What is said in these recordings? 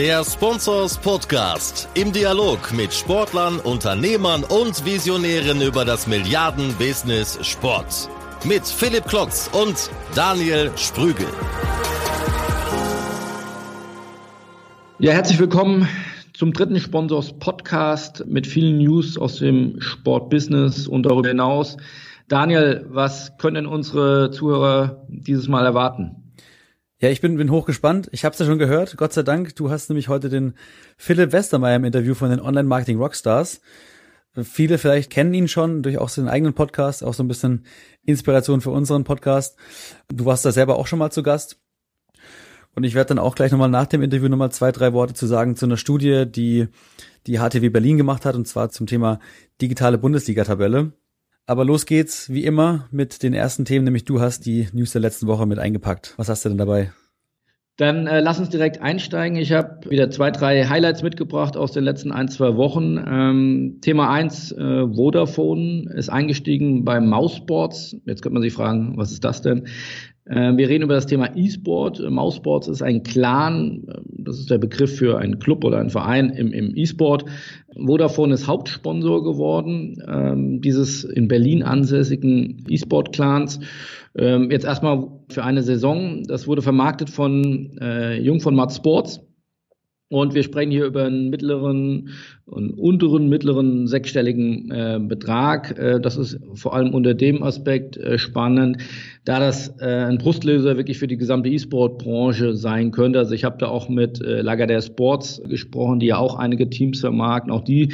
Der Sponsors Podcast im Dialog mit Sportlern, Unternehmern und Visionären über das Milliarden-Business Sport. Mit Philipp Klotz und Daniel Sprügel. Ja, herzlich willkommen zum dritten Sponsors Podcast mit vielen News aus dem Sportbusiness und darüber hinaus. Daniel, was können unsere Zuhörer dieses Mal erwarten? Ja, ich bin, bin hochgespannt. Ich habe es ja schon gehört. Gott sei Dank, du hast nämlich heute den Philipp Westermeier im Interview von den Online-Marketing Rockstars. Viele vielleicht kennen ihn schon durch auch seinen eigenen Podcast, auch so ein bisschen Inspiration für unseren Podcast. Du warst da selber auch schon mal zu Gast. Und ich werde dann auch gleich nochmal nach dem Interview nochmal zwei, drei Worte zu sagen zu einer Studie, die die HTW Berlin gemacht hat, und zwar zum Thema digitale Bundesliga-Tabelle. Aber los geht's, wie immer, mit den ersten Themen, nämlich du hast die News der letzten Woche mit eingepackt. Was hast du denn dabei? Dann äh, lass uns direkt einsteigen. Ich habe wieder zwei, drei Highlights mitgebracht aus den letzten ein, zwei Wochen. Ähm, Thema eins: äh, Vodafone ist eingestiegen bei Mouseboards. Jetzt könnte man sich fragen, was ist das denn? Äh, wir reden über das Thema E-Sport. Mousesports ist ein Clan, äh, das ist der Begriff für einen Club oder einen Verein im, im E-Sport. Vodafone ist Hauptsponsor geworden ähm, dieses in Berlin ansässigen E-Sport-Clans. Ähm, jetzt erstmal für eine Saison. Das wurde vermarktet von äh, Jung von Matt Sports. Und wir sprechen hier über einen mittleren und unteren, mittleren sechsstelligen äh, Betrag. Äh, das ist vor allem unter dem Aspekt äh, spannend, da das äh, ein Brustlöser wirklich für die gesamte E-Sport-Branche sein könnte. Also ich habe da auch mit äh, Lagardère Sports gesprochen, die ja auch einige Teams vermarkten. Auch die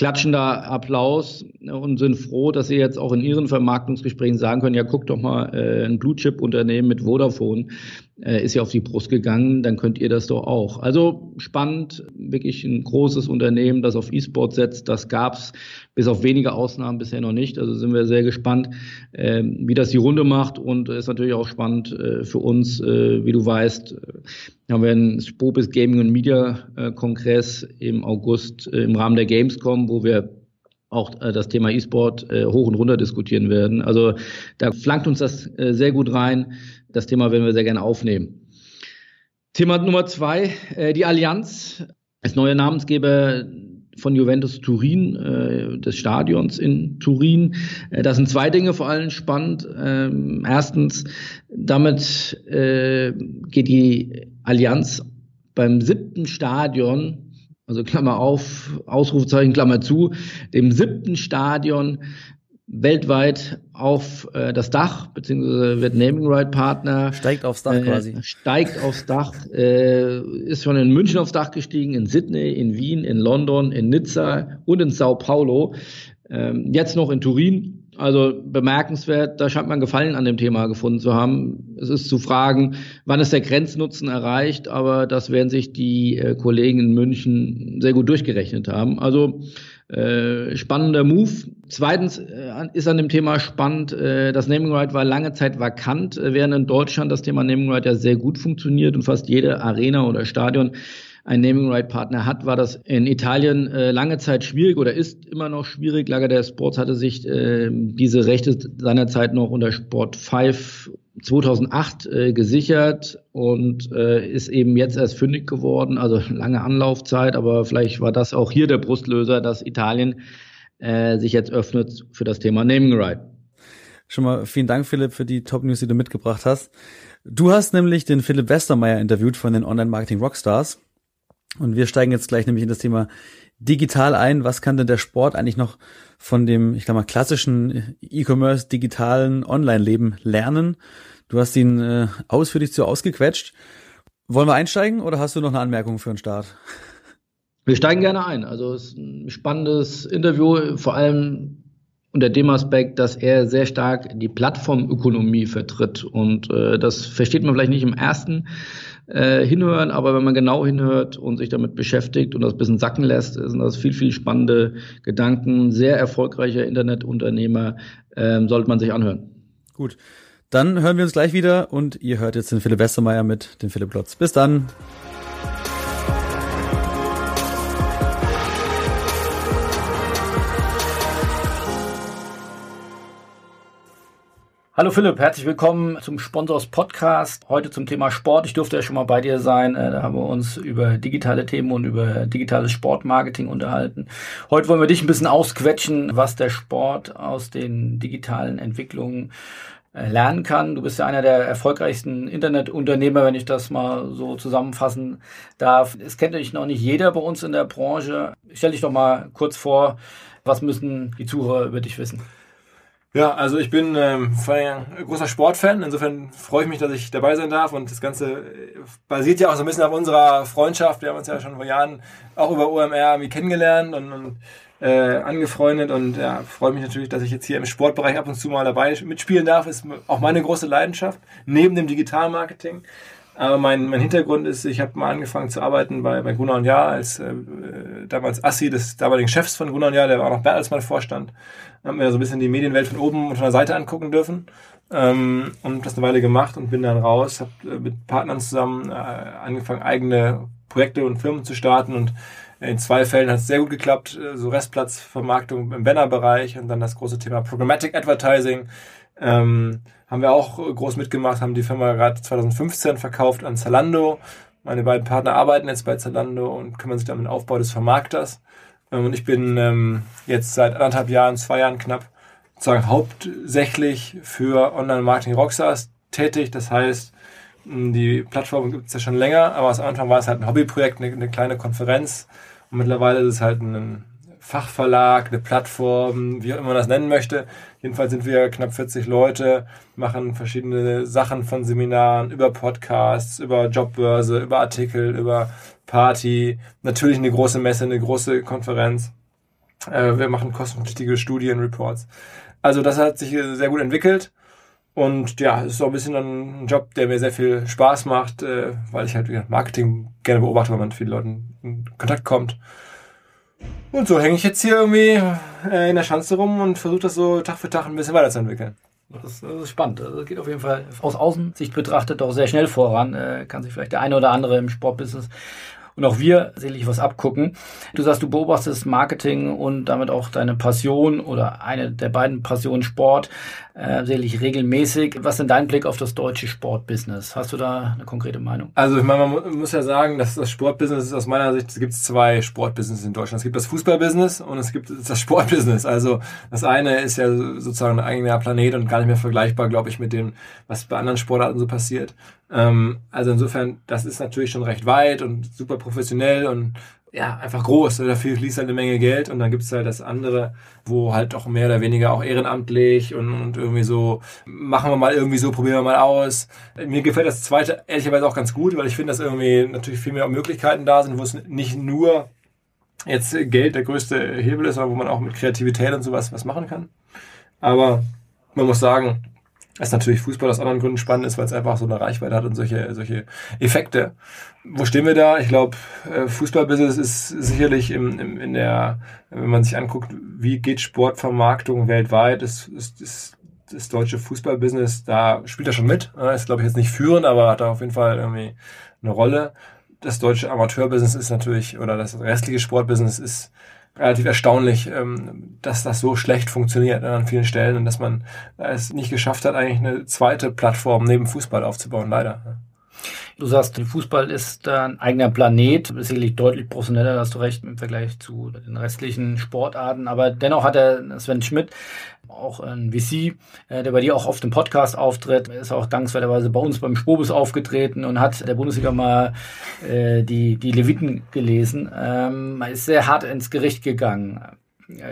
klatschen da Applaus und sind froh, dass sie jetzt auch in ihren Vermarktungsgesprächen sagen können, ja, guck doch mal, äh, ein Blue-Chip-Unternehmen mit Vodafone äh, ist ja auf die Brust gegangen, dann könnt ihr das doch auch. Also spannend, wirklich ein großes Unternehmen, das auf E-Sport setzt, das gab's bis auf wenige Ausnahmen bisher noch nicht. Also sind wir sehr gespannt, äh, wie das die Runde macht und ist natürlich auch spannend äh, für uns, äh, wie du weißt, äh, haben wir einen Spobis Gaming und Media äh, Kongress im August äh, im Rahmen der Gamescom, wo wir auch das Thema E-Sport hoch und runter diskutieren werden. Also da flankt uns das sehr gut rein. Das Thema werden wir sehr gerne aufnehmen. Thema Nummer zwei, äh, die Allianz als neuer Namensgeber von Juventus Turin, äh, des Stadions in Turin. Äh, das sind zwei Dinge vor allem spannend. Ähm, erstens, damit äh, geht die Allianz beim siebten Stadion, also Klammer auf, Ausrufezeichen, Klammer zu, dem siebten Stadion weltweit auf äh, das Dach, beziehungsweise wird Naming Right Partner. Steigt aufs Dach äh, quasi. Steigt aufs Dach, äh, ist schon in München aufs Dach gestiegen, in Sydney, in Wien, in London, in Nizza und in Sao Paulo. Ähm, jetzt noch in Turin. Also bemerkenswert, da scheint man Gefallen an dem Thema gefunden zu haben. Es ist zu fragen, wann ist der Grenznutzen erreicht, aber das werden sich die äh, Kollegen in München sehr gut durchgerechnet haben. Also äh, spannender Move. Zweitens äh, ist an dem Thema spannend, äh, das Naming Right war lange Zeit vakant, äh, während in Deutschland das Thema Naming Right ja sehr gut funktioniert und fast jede Arena oder Stadion ein Naming Right Partner hat, war das in Italien äh, lange Zeit schwierig oder ist immer noch schwierig. Lager der Sports hatte sich äh, diese Rechte seinerzeit noch unter Sport 5 2008 äh, gesichert und äh, ist eben jetzt erst fündig geworden. Also lange Anlaufzeit, aber vielleicht war das auch hier der Brustlöser, dass Italien äh, sich jetzt öffnet für das Thema Naming Right. Schon mal vielen Dank, Philipp, für die Top-News, die du mitgebracht hast. Du hast nämlich den Philipp Westermeier interviewt von den Online-Marketing-Rockstars. Und wir steigen jetzt gleich nämlich in das Thema digital ein. Was kann denn der Sport eigentlich noch von dem, ich glaube mal, klassischen E-Commerce, digitalen Online-Leben lernen? Du hast ihn äh, ausführlich zu ausgequetscht. Wollen wir einsteigen oder hast du noch eine Anmerkung für den Start? Wir steigen gerne ein. Also es ist ein spannendes Interview, vor allem unter dem Aspekt, dass er sehr stark die Plattformökonomie vertritt. Und äh, das versteht man vielleicht nicht im ersten äh, hinhören, aber wenn man genau hinhört und sich damit beschäftigt und das ein bisschen sacken lässt, sind das viel, viel spannende Gedanken. Sehr erfolgreicher Internetunternehmer, äh, sollte man sich anhören. Gut. Dann hören wir uns gleich wieder und ihr hört jetzt den Philipp Westermeier mit dem Philipp Klotz. Bis dann. Hallo Philipp, herzlich willkommen zum Sponsors Podcast. Heute zum Thema Sport. Ich durfte ja schon mal bei dir sein. Äh, da haben wir uns über digitale Themen und über digitales Sportmarketing unterhalten. Heute wollen wir dich ein bisschen ausquetschen, was der Sport aus den digitalen Entwicklungen äh, lernen kann. Du bist ja einer der erfolgreichsten Internetunternehmer, wenn ich das mal so zusammenfassen darf. Es kennt dich noch nicht jeder bei uns in der Branche. Stell dich doch mal kurz vor, was müssen die Zuhörer über dich wissen? Ja, also ich bin ähm, ein großer Sportfan. Insofern freue ich mich, dass ich dabei sein darf. Und das Ganze äh, basiert ja auch so ein bisschen auf unserer Freundschaft. Wir haben uns ja schon vor Jahren auch über OMR irgendwie kennengelernt und, und äh, angefreundet. Und ja, freue mich natürlich, dass ich jetzt hier im Sportbereich ab und zu mal dabei mitspielen darf. Ist auch meine große Leidenschaft, neben dem Digitalmarketing. Aber mein, mein Hintergrund ist, ich habe mal angefangen zu arbeiten bei, bei Gunnar und Jahr als äh, damals Assi des damaligen Chefs von Gunnar und Jahr, der war auch noch Bertelsmann Vorstand. Haben mir so ein bisschen die Medienwelt von oben und von der Seite angucken dürfen. Ähm, und das eine Weile gemacht und bin dann raus, habe äh, mit Partnern zusammen äh, angefangen, eigene Projekte und Firmen zu starten und in zwei Fällen hat es sehr gut geklappt, äh, so Restplatzvermarktung im Bannerbereich und dann das große Thema Programmatic Advertising. Ähm, haben wir auch groß mitgemacht, haben die Firma gerade 2015 verkauft an Zalando. Meine beiden Partner arbeiten jetzt bei Zalando und kümmern sich dann um den Aufbau des Vermarkters. Ähm, und ich bin ähm, jetzt seit anderthalb Jahren, zwei Jahren knapp, sozusagen hauptsächlich für Online-Marketing Rockstars tätig. Das heißt, die Plattform gibt es ja schon länger, aber am Anfang war es halt ein Hobbyprojekt, eine, eine kleine Konferenz. Und mittlerweile ist es halt ein Fachverlag, eine Plattform, wie auch immer man das nennen möchte. Jedenfalls sind wir knapp 40 Leute, machen verschiedene Sachen von Seminaren, über Podcasts, über Jobbörse, über Artikel, über Party, natürlich eine große Messe, eine große Konferenz. Äh, wir machen kostenpflichtige Studienreports. Also das hat sich sehr gut entwickelt. Und ja, es ist auch ein bisschen ein Job, der mir sehr viel Spaß macht, äh, weil ich halt Marketing gerne beobachte, weil man mit vielen Leuten in Kontakt kommt. Und so hänge ich jetzt hier irgendwie äh, in der Schanze rum und versuche das so Tag für Tag ein bisschen weiterzuentwickeln. Das, ist spannend. Das geht auf jeden Fall aus Außensicht betrachtet auch sehr schnell voran. Äh, kann sich vielleicht der eine oder andere im Sportbusiness und auch wir sicherlich was abgucken. Du sagst, du beobachtest Marketing und damit auch deine Passion oder eine der beiden Passionen Sport äh, sicherlich regelmäßig. Was ist denn dein Blick auf das deutsche Sportbusiness? Hast du da eine konkrete Meinung? Also ich meine, man muss ja sagen, dass das Sportbusiness ist aus meiner Sicht, es gibt zwei Sportbusiness in Deutschland. Es gibt das Fußballbusiness und es gibt das Sportbusiness. Also das eine ist ja sozusagen ein eigener Planet und gar nicht mehr vergleichbar, glaube ich, mit dem, was bei anderen Sportarten so passiert. Ähm, also insofern, das ist natürlich schon recht weit und super professionell und ja, einfach groß. Dafür fließt halt eine Menge Geld und dann gibt's halt das andere, wo halt auch mehr oder weniger auch ehrenamtlich und, und irgendwie so, machen wir mal irgendwie so, probieren wir mal aus. Mir gefällt das zweite ehrlicherweise auch ganz gut, weil ich finde, dass irgendwie natürlich viel mehr Möglichkeiten da sind, wo es nicht nur jetzt Geld der größte Hebel ist, sondern wo man auch mit Kreativität und sowas was machen kann. Aber man muss sagen, dass natürlich Fußball aus anderen Gründen spannend ist, weil es einfach so eine Reichweite hat und solche, solche Effekte. Wo stehen wir da? Ich glaube, äh, Fußballbusiness ist sicherlich im, im, in der, wenn man sich anguckt, wie geht Sportvermarktung weltweit, ist, ist, ist das deutsche Fußballbusiness, da spielt er schon mit. Ist, glaube ich, jetzt nicht führend, aber hat da auf jeden Fall irgendwie eine Rolle. Das deutsche Amateurbusiness ist natürlich, oder das restliche Sportbusiness ist relativ erstaunlich, ähm, dass das so schlecht funktioniert an vielen Stellen und dass man es nicht geschafft hat, eigentlich eine zweite Plattform neben Fußball aufzubauen, leider. Du sagst, Fußball ist ein eigener Planet, ist sicherlich deutlich professioneller, hast du recht, im Vergleich zu den restlichen Sportarten. Aber dennoch hat er Sven Schmidt, auch ein VC, äh, der bei dir auch oft im Podcast auftritt, ist auch dankenswerterweise bei uns beim Spobus aufgetreten und hat der Bundesliga mal äh, die, die Leviten gelesen. Ähm, ist sehr hart ins Gericht gegangen.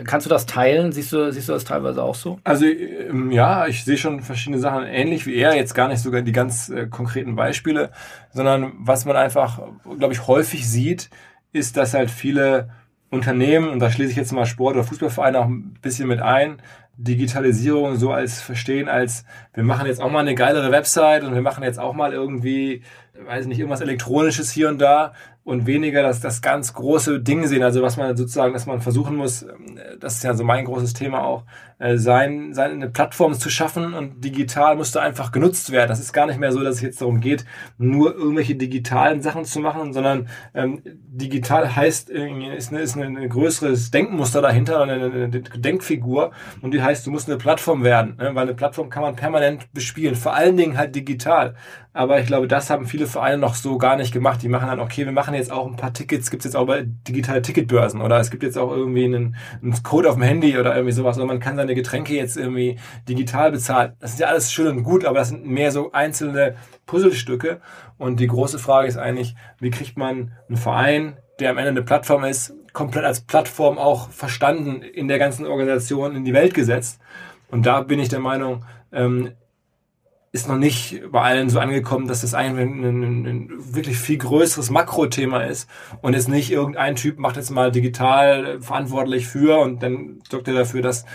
Kannst du das teilen? Siehst du, siehst du das teilweise auch so? Also ähm, ja, ich sehe schon verschiedene Sachen ähnlich wie er, jetzt gar nicht sogar die ganz äh, konkreten Beispiele, sondern was man einfach, glaube ich, häufig sieht, ist, dass halt viele Unternehmen, und da schließe ich jetzt mal Sport- oder Fußballvereine auch ein bisschen mit ein, Digitalisierung so als verstehen, als wir machen jetzt auch mal eine geilere Website und wir machen jetzt auch mal irgendwie, weiß nicht, irgendwas Elektronisches hier und da, und weniger das, das ganz große Ding sehen. Also was man sozusagen, dass man versuchen muss, ähm, das ist ja so mein großes Thema auch, äh, sein, seine Plattform zu schaffen und digital musste einfach genutzt werden. Das ist gar nicht mehr so, dass es jetzt darum geht, nur irgendwelche digitalen Sachen zu machen, sondern ähm, digital heißt, ist, eine, ist ein größeres Denkmuster dahinter, eine, eine Denkfigur und die heißt, du musst eine Plattform werden, ne? weil eine Plattform kann man permanent bespielen, vor allen Dingen halt digital. Aber ich glaube, das haben viele Vereine noch so gar nicht gemacht. Die machen dann, okay, wir machen jetzt auch ein paar Tickets, gibt es jetzt auch bei digitale Ticketbörsen oder es gibt jetzt auch irgendwie einen, einen Code auf dem Handy oder irgendwie sowas oder man kann seine Getränke jetzt irgendwie digital bezahlen. Das ist ja alles schön und gut, aber das sind mehr so einzelne Puzzlestücke. Und die große Frage ist eigentlich, wie kriegt man einen Verein, der am Ende eine Plattform ist, komplett als Plattform auch verstanden in der ganzen Organisation in die Welt gesetzt. Und da bin ich der Meinung, ähm, ist noch nicht bei allen so angekommen, dass das eigentlich ein, ein, ein wirklich viel größeres Makrothema ist und es nicht irgendein Typ macht jetzt mal digital verantwortlich für und dann sorgt er dafür, dass,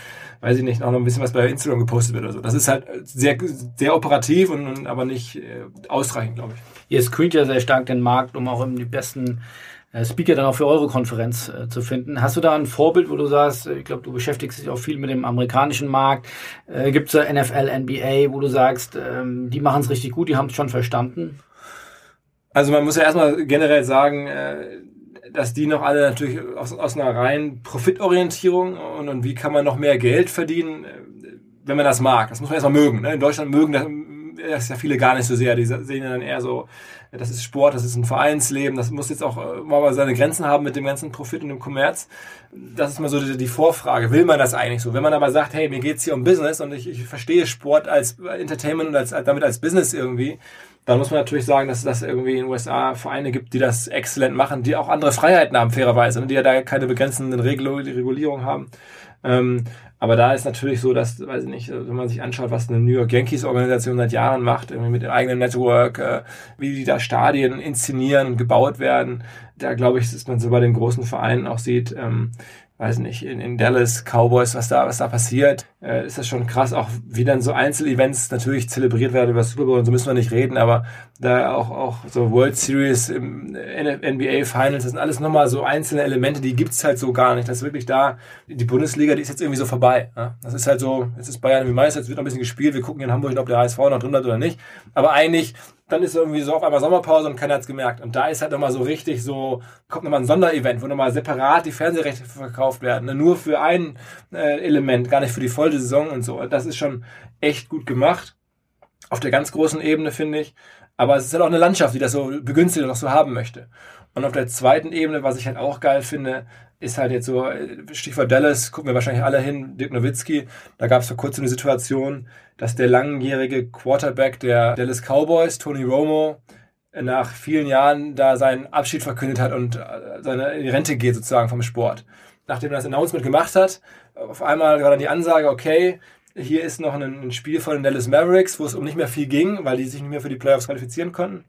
weiß ich nicht, auch noch ein bisschen was bei Instagram gepostet wird oder so. Das ist halt sehr, sehr operativ und, und aber nicht äh, ausreichend, glaube ich. Ihr screent ja sehr stark den Markt, um auch die besten Speaker dann auch für eure Konferenz äh, zu finden. Hast du da ein Vorbild, wo du sagst, äh, ich glaube, du beschäftigst dich auch viel mit dem amerikanischen Markt. Äh, Gibt es da NFL, NBA, wo du sagst, ähm, die machen es richtig gut, die haben es schon verstanden? Also man muss ja erstmal generell sagen, äh, dass die noch alle natürlich aus, aus einer reinen Profitorientierung und, und wie kann man noch mehr Geld verdienen, äh, wenn man das mag. Das muss man erstmal mögen. Ne? In Deutschland mögen das, das ja viele gar nicht so sehr. Die sehen ja dann eher so, das ist Sport, das ist ein Vereinsleben, das muss jetzt auch äh, mal seine Grenzen haben mit dem ganzen Profit und dem Kommerz. Das ist mal so die, Vorfrage. Will man das eigentlich so? Wenn man aber sagt, hey, mir geht's hier um Business und ich, ich verstehe Sport als Entertainment und als, damit als Business irgendwie, dann muss man natürlich sagen, dass es irgendwie in den USA Vereine gibt, die das exzellent machen, die auch andere Freiheiten haben, fairerweise, und die ja da keine begrenzenden Regulierungen haben. Ähm, aber da ist natürlich so, dass, weiß ich nicht, wenn man sich anschaut, was eine New York Yankees Organisation seit Jahren macht, irgendwie mit dem eigenen Network, äh, wie die da Stadien inszenieren und gebaut werden, da glaube ich, dass man so bei den großen Vereinen auch sieht, ähm, weiß nicht, in, in Dallas, Cowboys, was da, was da passiert, äh, ist das schon krass, auch wie dann so Einzelevents natürlich zelebriert werden über Super Bowl und so müssen wir nicht reden, aber da auch, auch so World Series, im NBA Finals, das sind alles nochmal so einzelne Elemente, die gibt's halt so gar nicht. Das ist wirklich da, die Bundesliga, die ist jetzt irgendwie so vorbei. Ja? Das ist halt so, jetzt ist Bayern wie Meister, jetzt wird noch ein bisschen gespielt, wir gucken in Hamburg, ob der HSV noch drin bleibt oder nicht, aber eigentlich dann ist irgendwie so auf einmal Sommerpause und keiner hat's gemerkt. Und da ist halt nochmal so richtig so, kommt nochmal ein Sonderevent, wo nochmal separat die Fernsehrechte verkauft werden. Ne? Nur für ein äh, Element, gar nicht für die volle Saison und so. Das ist schon echt gut gemacht. Auf der ganz großen Ebene, finde ich. Aber es ist halt auch eine Landschaft, die das so begünstigt und auch so haben möchte. Und auf der zweiten Ebene, was ich halt auch geil finde, ist halt jetzt so, Stichwort Dallas, gucken wir wahrscheinlich alle hin, Dirk Nowitzki, da gab es vor kurzem eine Situation, dass der langjährige Quarterback der Dallas Cowboys, Tony Romo, nach vielen Jahren da seinen Abschied verkündet hat und äh, seine in die Rente geht sozusagen vom Sport. Nachdem er das Announcement gemacht hat, auf einmal war dann die Ansage, okay, hier ist noch ein Spiel von den Dallas Mavericks, wo es um nicht mehr viel ging, weil die sich nicht mehr für die Playoffs qualifizieren konnten.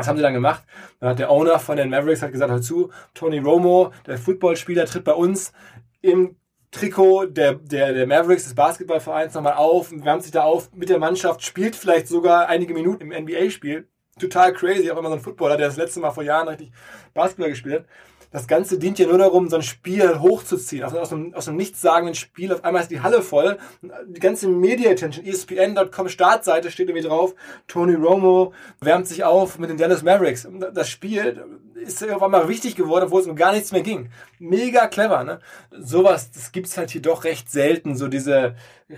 Was haben sie dann gemacht? Dann hat der Owner von den Mavericks hat gesagt, hör zu, Tony Romo, der Footballspieler, tritt bei uns im Trikot der, der, der Mavericks des Basketballvereins nochmal auf, wärmt sich da auf mit der Mannschaft, spielt vielleicht sogar einige Minuten im NBA-Spiel. Total crazy, auch immer so ein Footballer, der das letzte Mal vor Jahren richtig Basketball gespielt hat das Ganze dient ja nur darum, so ein Spiel hochzuziehen. Aus, aus, einem, aus einem nichtssagenden Spiel, auf einmal ist die Halle voll. Die ganze Media Attention, ESPN.com Startseite steht irgendwie drauf. Tony Romo wärmt sich auf mit den Dallas Mavericks. Das Spiel ist auf einmal wichtig geworden, obwohl es um gar nichts mehr ging. Mega clever, ne? Sowas, das gibt's halt hier doch recht selten, so diese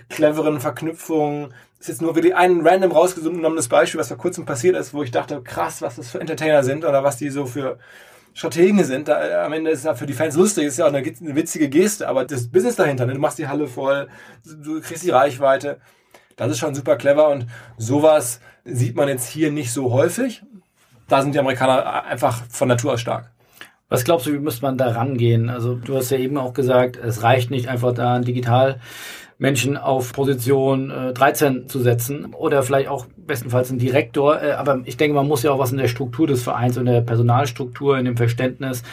cleveren Verknüpfungen. Ist jetzt nur wirklich ein random rausgenommenes Beispiel, was vor kurzem passiert ist, wo ich dachte, krass, was das für Entertainer sind oder was die so für Strategen sind. Da, äh, am Ende ist es ja für die Fans lustig, ist ja auch eine, eine witzige Geste, aber das Business dahinter, ne? du machst die Halle voll, du kriegst die Reichweite. Das ist schon super clever und sowas sieht man jetzt hier nicht so häufig. Da sind die Amerikaner einfach von Natur aus stark. Was glaubst du, wie müsste man da rangehen? Also du hast ja eben auch gesagt, es reicht nicht einfach da digital Menschen auf Position äh, 13 zu setzen oder vielleicht auch bestenfalls einen Direktor. Äh, aber ich denke, man muss ja auch was in der Struktur des Vereins, in der Personalstruktur, in dem Verständnis,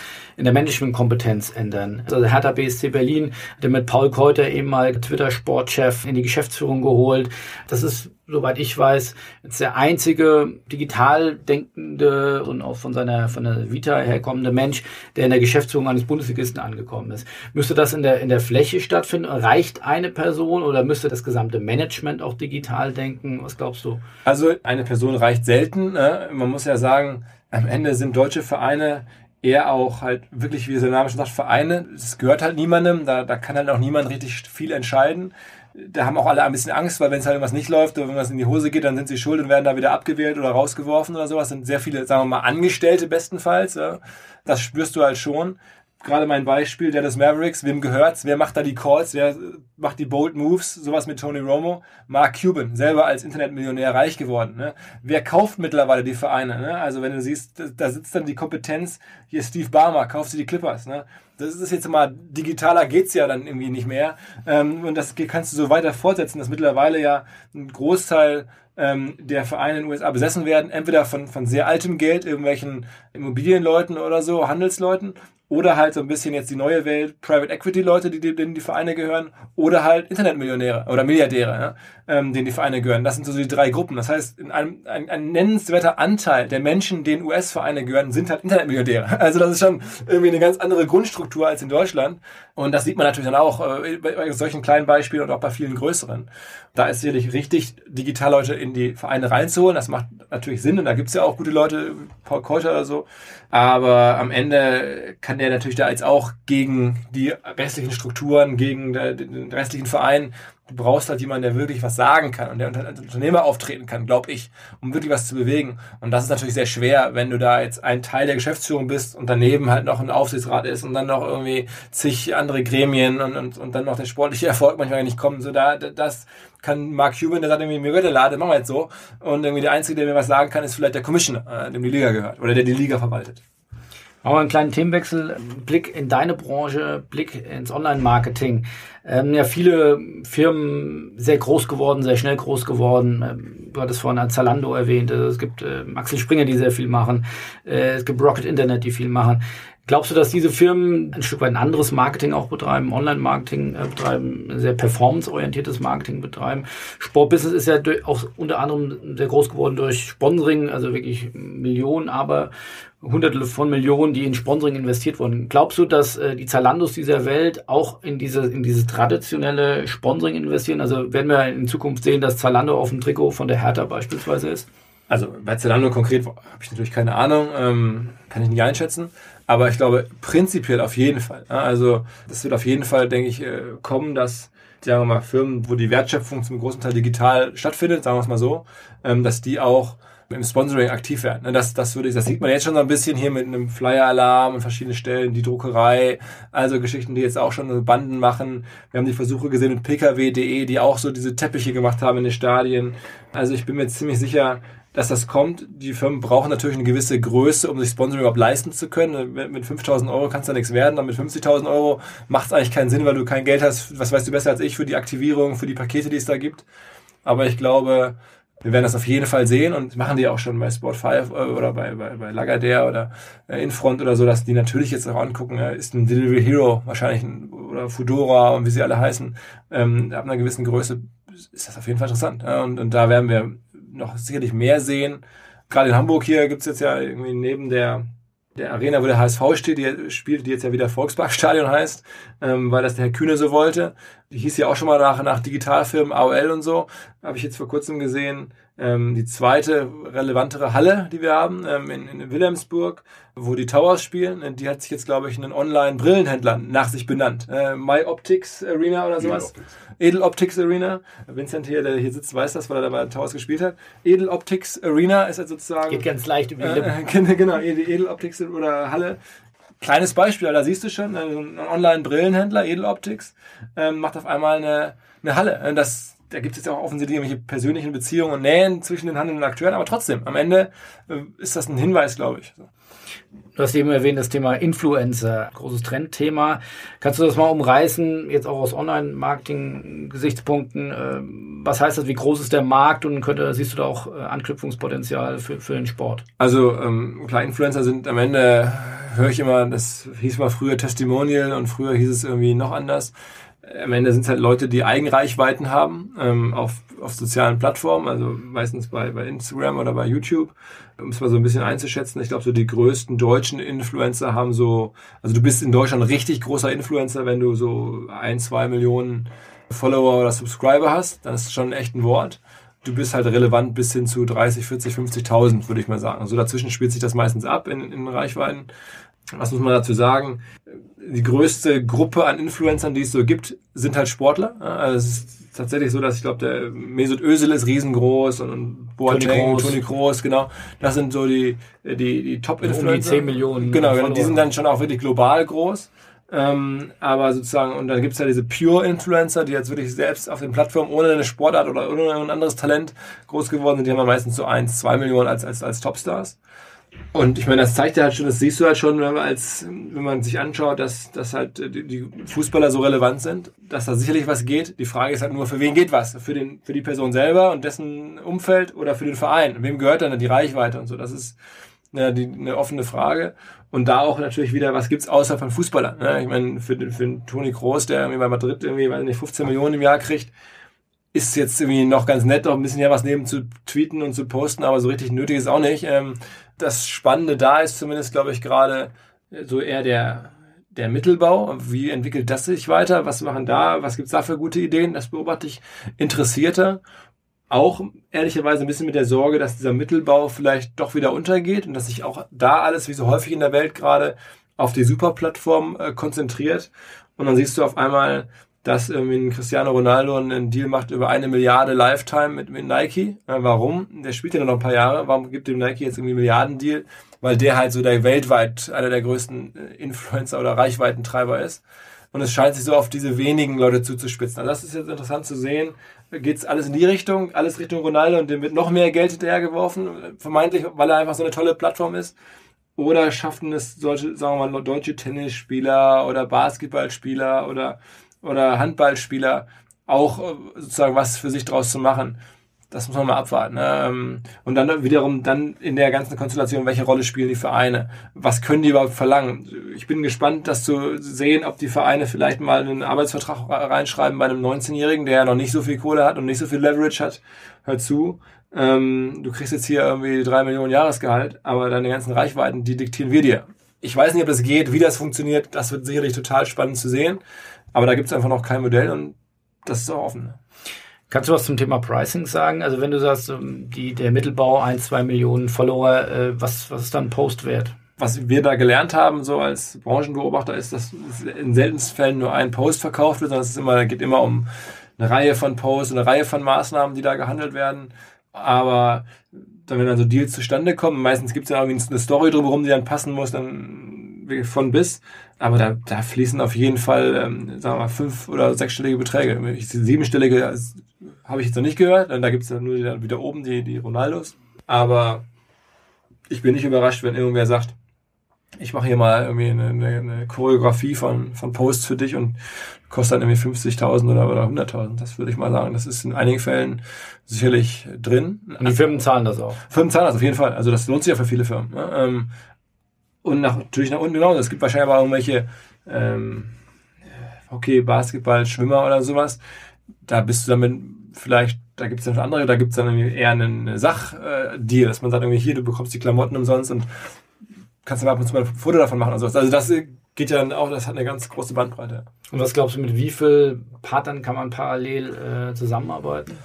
in der Managementkompetenz ändern. Also Hertha BSC Berlin hat mit Paul Keuter eben mal Twitter-Sportchef in die Geschäftsführung geholt. Das ist soweit ich weiß, jetzt der einzige digital denkende und auch von seiner, von der Vita herkommende Mensch, der in der Geschäftsführung eines Bundesligisten angekommen ist. Müsste das in der, in der Fläche stattfinden? Reicht eine Person oder müsste das gesamte Management auch digital denken? Was glaubst du? Also eine Person reicht selten. Ne? Man muss ja sagen, am Ende sind deutsche Vereine eher auch halt wirklich, wie der Name schon sagt, Vereine. Es gehört halt niemandem, da, da kann halt auch niemand richtig viel entscheiden da haben auch alle ein bisschen Angst, weil wenn es halt irgendwas nicht läuft oder irgendwas in die Hose geht, dann sind sie schuld und werden da wieder abgewählt oder rausgeworfen oder sowas. Das sind sehr viele, sagen wir mal, Angestellte bestenfalls. Ja. Das spürst du halt schon gerade mein Beispiel, der des Mavericks, wem gehört's, wer macht da die Calls, wer macht die Bold Moves, sowas mit Tony Romo, Mark Cuban, selber als Internetmillionär reich geworden. Ne? Wer kauft mittlerweile die Vereine? Ne? Also wenn du siehst, da sitzt dann die Kompetenz, hier Steve Barmer, kauft sie die Clippers. Ne? Das ist jetzt mal, digitaler geht's ja dann irgendwie nicht mehr. Ähm, und das kannst du so weiter fortsetzen, dass mittlerweile ja ein Großteil ähm, der Vereine in den USA besessen werden, entweder von, von sehr altem Geld, irgendwelchen Immobilienleuten oder so, Handelsleuten, oder halt so ein bisschen jetzt die neue Welt, Private Equity Leute, die, denen die Vereine gehören, oder halt Internetmillionäre oder Milliardäre, ja, ähm, denen die Vereine gehören. Das sind so die drei Gruppen. Das heißt, in einem, ein, ein nennenswerter Anteil der Menschen, denen US-Vereine gehören, sind halt Internetmillionäre. Also das ist schon irgendwie eine ganz andere Grundstruktur als in Deutschland. Und das sieht man natürlich dann auch äh, bei solchen kleinen Beispielen und auch bei vielen größeren. Da ist sicherlich richtig, digital Leute in die Vereine reinzuholen. Das macht natürlich Sinn und da gibt's ja auch gute Leute, Paul Keuter oder so. Aber am Ende kann der natürlich da jetzt auch gegen die restlichen Strukturen, gegen den restlichen Verein Du brauchst halt jemanden, der wirklich was sagen kann und der als Unternehmer auftreten kann, glaube ich, um wirklich was zu bewegen. Und das ist natürlich sehr schwer, wenn du da jetzt ein Teil der Geschäftsführung bist und daneben halt noch ein Aufsichtsrat ist und dann noch irgendwie zig andere Gremien und, und, und dann noch der sportliche Erfolg manchmal nicht kommen. So da, das kann Mark Cuban, der sagt irgendwie, mir gehört der Lade, machen wir jetzt so. Und irgendwie der Einzige, der mir was sagen kann, ist vielleicht der Commissioner, äh, dem die Liga gehört oder der die Liga verwaltet. Machen wir einen kleinen Themenwechsel, Blick in deine Branche, Blick ins Online-Marketing. Ähm, ja, viele Firmen sehr groß geworden, sehr schnell groß geworden. Ähm, du hattest vorhin Zalando erwähnt. Es gibt äh, Axel Springer, die sehr viel machen. Äh, es gibt Rocket Internet, die viel machen. Glaubst du, dass diese Firmen ein Stück weit ein anderes Marketing auch betreiben, Online-Marketing äh, betreiben, sehr performance-orientiertes Marketing betreiben? Sportbusiness ist ja auch unter anderem sehr groß geworden durch Sponsoring, also wirklich Millionen, aber Hunderte von Millionen, die in Sponsoring investiert wurden. Glaubst du, dass äh, die Zalandos dieser Welt auch in diese in dieses traditionelle Sponsoring investieren? Also werden wir in Zukunft sehen, dass Zalando auf dem Trikot von der Hertha beispielsweise ist? Also bei Zalando konkret habe ich natürlich keine Ahnung, ähm, kann ich nicht einschätzen. Aber ich glaube prinzipiell auf jeden Fall. Ja, also das wird auf jeden Fall, denke ich, äh, kommen, dass sagen wir mal Firmen, wo die Wertschöpfung zum großen Teil digital stattfindet, sagen wir es mal so, ähm, dass die auch im Sponsoring aktiv werden. Ne, das, das, würde ich, das sieht man jetzt schon so ein bisschen hier mit einem Flyer-Alarm an verschiedenen Stellen, die Druckerei, also Geschichten, die jetzt auch schon Banden machen. Wir haben die Versuche gesehen mit pkw.de, die auch so diese Teppiche gemacht haben in den Stadien. Also ich bin mir ziemlich sicher, dass das kommt. Die Firmen brauchen natürlich eine gewisse Größe, um sich Sponsoring überhaupt leisten zu können. Mit 5.000 Euro kannst du da nichts werden, dann mit 50.000 Euro macht es eigentlich keinen Sinn, weil du kein Geld hast. Was weißt du besser als ich für die Aktivierung, für die Pakete, die es da gibt. Aber ich glaube, wir werden das auf jeden Fall sehen und machen die auch schon bei Sport 5 äh, oder bei, bei, bei Lagardère oder äh, Infront oder so, dass die natürlich jetzt auch angucken, ist ein Delivery Hero wahrscheinlich ein, oder Fudora und wie sie alle heißen, ähm, ab einer gewissen Größe ist das auf jeden Fall interessant. Und, und da werden wir noch sicherlich mehr sehen. Gerade in Hamburg hier gibt's jetzt ja irgendwie neben der der Arena, wo der HSV steht, die spielt, die jetzt ja wieder Volksparkstadion heißt, ähm, weil das der Herr Kühne so wollte. Die hieß ja auch schon mal nach, nach Digitalfilmen, AOL und so. Habe ich jetzt vor kurzem gesehen. Ähm, die zweite relevantere Halle, die wir haben, ähm, in, in Wilhelmsburg, wo die Towers spielen, die hat sich jetzt, glaube ich, einen Online-Brillenhändler nach sich benannt. Äh, My Optics Arena oder sowas. Edel Optics Arena. Vincent hier, der hier sitzt, weiß das, weil er da bei Towers gespielt hat. Edel Optics Arena ist halt sozusagen... Geht ganz leicht über die Lippen. Äh, genau, Edel Optics oder Halle kleines Beispiel, da siehst du schon, ein Online-Brillenhändler, Edeloptics, ähm, macht auf einmal eine, eine Halle. Das da gibt es jetzt auch offensichtlich irgendwelche persönlichen Beziehungen und Nähen zwischen den handelnden Akteuren, aber trotzdem, am Ende äh, ist das ein Hinweis, glaube ich. Du hast eben erwähnt, das Thema Influencer, großes Trendthema. Kannst du das mal umreißen, jetzt auch aus Online-Marketing-Gesichtspunkten? Äh, was heißt das, wie groß ist der Markt und könnte, siehst du da auch äh, Anknüpfungspotenzial für, für den Sport? Also ähm, klar, Influencer sind am Ende, höre ich immer, das hieß mal früher Testimonial und früher hieß es irgendwie noch anders am Ende sind es halt Leute, die Eigenreichweiten haben ähm, auf, auf sozialen Plattformen, also meistens bei, bei Instagram oder bei YouTube, um es mal so ein bisschen einzuschätzen. Ich glaube, so die größten deutschen Influencer haben so, also du bist in Deutschland richtig großer Influencer, wenn du so ein, zwei Millionen Follower oder Subscriber hast, dann ist schon echt ein Wort. Du bist halt relevant bis hin zu 30, 40, 50.000, würde ich mal sagen. Also dazwischen spielt sich das meistens ab in, in Reichweiten. Was muss man dazu sagen? Die größte Gruppe an Influencern, die es so gibt, sind halt Sportler. Also es ist tatsächlich so, dass ich glaube, der Mesut Özil ist riesengroß und Boateng, Toni Kroos, genau. Das sind so die, die, die Top-Influencer. Um die 10 Millionen. Genau, genau, die sind dann schon auch wirklich global groß. Ähm, aber sozusagen, und dann gibt es ja diese Pure-Influencer, die jetzt wirklich selbst auf den Plattformen ohne eine Sportart oder ohne ein anderes Talent groß geworden sind. Die haben ja meistens so eins, zwei Millionen als, als, als Topstars. Und ich meine, das zeigt ja halt schon, das siehst du halt schon, wenn man, als, wenn man sich anschaut, dass, dass halt die, die Fußballer so relevant sind, dass da sicherlich was geht. Die Frage ist halt nur, für wen geht was? Für, den, für die Person selber und dessen Umfeld oder für den Verein? Wem gehört dann die Reichweite und so? Das ist ja, die, eine offene Frage. Und da auch natürlich wieder, was gibt's außer von Fußballern? Ne? Ich meine, für, für den Toni Kroos, der irgendwie bei Madrid irgendwie, weiß nicht, 15 Millionen im Jahr kriegt, ist jetzt irgendwie noch ganz nett, auch ein bisschen ja was neben zu tweeten und zu posten, aber so richtig nötig ist auch nicht. Ähm, das Spannende da ist zumindest, glaube ich, gerade so eher der, der Mittelbau. Wie entwickelt das sich weiter? Was machen da? Was gibt's da für gute Ideen? Das beobachte ich interessierter. Auch ehrlicherweise ein bisschen mit der Sorge, dass dieser Mittelbau vielleicht doch wieder untergeht und dass sich auch da alles, wie so häufig in der Welt gerade, auf die Superplattform äh, konzentriert. Und dann siehst du auf einmal dass irgendwie ein Cristiano Ronaldo einen Deal macht über eine Milliarde Lifetime mit, mit Nike. Warum? Der spielt ja noch ein paar Jahre. Warum gibt dem Nike jetzt irgendwie einen Milliardendeal? Weil der halt so der weltweit einer der größten äh, Influencer oder Reichweitentreiber ist. Und es scheint sich so auf diese wenigen Leute zuzuspitzen. Also das ist jetzt interessant zu sehen. Geht's alles in die Richtung, alles Richtung Ronaldo und dem wird noch mehr Geld hinterhergeworfen, vermeintlich, weil er einfach so eine tolle Plattform ist. Oder schaffen es solche, sagen wir mal, deutsche Tennisspieler oder Basketballspieler oder oder Handballspieler auch äh, sozusagen was für sich draus zu machen. Das muss man mal abwarten. Ne? Ähm, und dann wiederum dann in der ganzen Konstellation, welche Rolle spielen die Vereine? Was können die überhaupt verlangen? Ich bin gespannt, das zu sehen, ob die Vereine vielleicht mal einen Arbeitsvertrag reinschreiben bei einem 19-Jährigen, der ja noch nicht so viel Kohle hat und nicht so viel Leverage hat. Hör zu. Ähm, du kriegst jetzt hier irgendwie drei Millionen Jahresgehalt, aber deine ganzen Reichweiten, die diktieren wir dir. Ich weiß nicht, ob das geht, wie das funktioniert. Das wird sicherlich total spannend zu sehen. Aber da gibt es einfach noch kein Modell und das ist auch offen. Kannst du was zum Thema Pricing sagen? Also wenn du sagst, ähm, die, der Mittelbau ein, zwei Millionen Follower, äh, was, was ist dann Postwert? Was wir da gelernt haben, so als Branchenbeobachter, ist, dass in seltensten Fällen nur ein Post verkauft wird, sondern es ist immer, geht immer um eine Reihe von Posts, eine Reihe von Maßnahmen, die da gehandelt werden. Aber dann, wenn dann so Deals zustande kommen, meistens gibt es ja irgendwie eine Story drumherum, die dann passen muss, dann von bis. Aber da, da fließen auf jeden Fall, ähm, sagen wir mal, fünf- oder sechsstellige Beträge. Siebenstellige habe ich jetzt noch nicht gehört. Da gibt es dann nur die, wieder oben die, die Ronaldos. Aber ich bin nicht überrascht, wenn irgendwer sagt, ich mache hier mal irgendwie eine, eine, eine Choreografie von, von Posts für dich und kostet dann irgendwie 50.000 oder, oder 100.000. Das würde ich mal sagen. Das ist in einigen Fällen sicherlich drin. Und die Firmen zahlen das auch. Firmen zahlen das auf jeden Fall. Also das lohnt sich ja für viele Firmen. Ne? Ähm, und nach, natürlich nach unten genau. Es gibt wahrscheinlich aber irgendwelche ähm, Hockey, Basketball, Schwimmer oder sowas. Da bist du damit vielleicht, da gibt es dann andere, da gibt es dann eher einen Sachdeal, dass man sagt irgendwie hier, du bekommst die Klamotten umsonst und kannst mal ab und zu mal ein Foto davon machen und sowas. Also das geht ja dann auch, das hat eine ganz große Bandbreite. Und was glaubst du, mit wie vielen Partnern kann man parallel äh, zusammenarbeiten?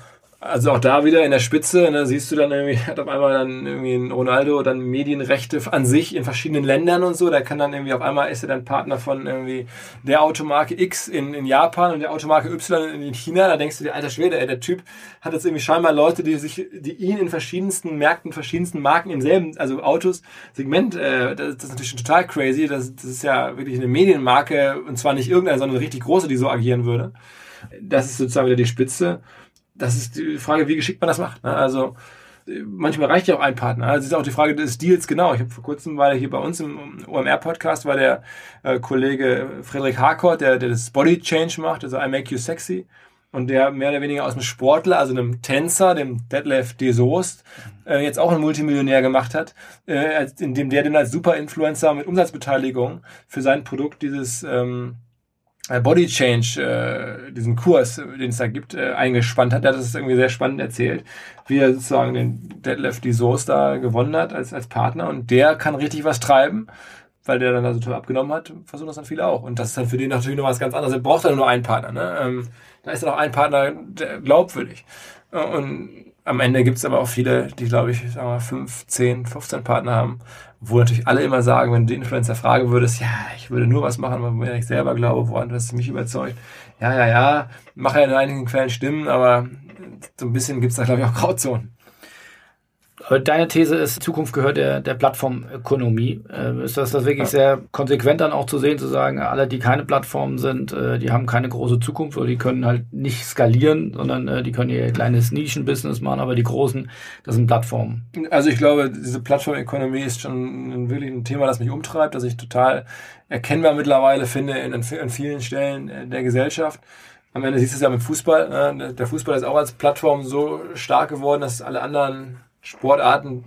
Also auch da wieder in der Spitze, ne, siehst du dann irgendwie, hat auf einmal dann irgendwie ein Ronaldo dann Medienrechte an sich in verschiedenen Ländern und so. Da kann dann irgendwie auf einmal ist er dann Partner von irgendwie der Automarke X in, in Japan und der Automarke Y in China. Da denkst du dir, alter Schwede, ey, der Typ hat jetzt irgendwie scheinbar Leute, die sich, die ihn in verschiedensten Märkten, verschiedensten Marken im selben, also Autos, Segment, äh, das, das ist natürlich schon total crazy. Das, das ist ja wirklich eine Medienmarke und zwar nicht irgendeine, sondern eine richtig große, die so agieren würde. Das ist sozusagen wieder die Spitze. Das ist die Frage, wie geschickt man das macht. Ne? Also manchmal reicht ja auch ein Partner. Also es ist auch die Frage des Deals genau. Ich habe vor kurzem war hier bei uns im OMR-Podcast war der äh, Kollege Friedrich Harcourt, der, der das Body Change macht, also I Make You Sexy. Und der mehr oder weniger aus dem Sportler, also einem Tänzer, dem Detlef de Soest, äh, jetzt auch einen Multimillionär gemacht hat, äh, indem der den als Super-Influencer mit Umsatzbeteiligung für sein Produkt dieses ähm, äh, Body Change, äh, diesen Kurs, den es da gibt, äh, eingespannt hat. Der hat das irgendwie sehr spannend erzählt, wie er sozusagen den Deadlift die Soße da gewonnen hat als, als Partner. Und der kann richtig was treiben, weil der dann da so toll abgenommen hat, versuchen das dann viele auch. Und das ist dann für den natürlich noch was ganz anderes. Er braucht dann nur einen Partner. Ne? Ähm, da ist dann auch ein Partner glaubwürdig. Und am Ende gibt es aber auch viele, die, glaube ich, sagen wir, 5, 10, 15 Partner haben, wo natürlich alle immer sagen, wenn du die Influencer fragen würdest, ja, ich würde nur was machen, wo ich selber glaube, woran das mich überzeugt. Ja, ja, ja, mache ja in einigen Quellen Stimmen, aber so ein bisschen gibt es da, glaube ich, auch Grauzonen. Deine These ist, Zukunft gehört der, der Plattformökonomie. Äh, ist das, das wirklich ja. sehr konsequent dann auch zu sehen, zu sagen, alle, die keine Plattformen sind, äh, die haben keine große Zukunft oder die können halt nicht skalieren, sondern äh, die können ihr kleines Nischenbusiness machen, aber die großen, das sind Plattformen. Also ich glaube, diese Plattformökonomie ist schon wirklich ein Thema, das mich umtreibt, das ich total erkennbar mittlerweile finde in, in vielen Stellen der Gesellschaft. Am Ende siehst du es ja mit Fußball. Ne? Der Fußball ist auch als Plattform so stark geworden, dass alle anderen Sportarten,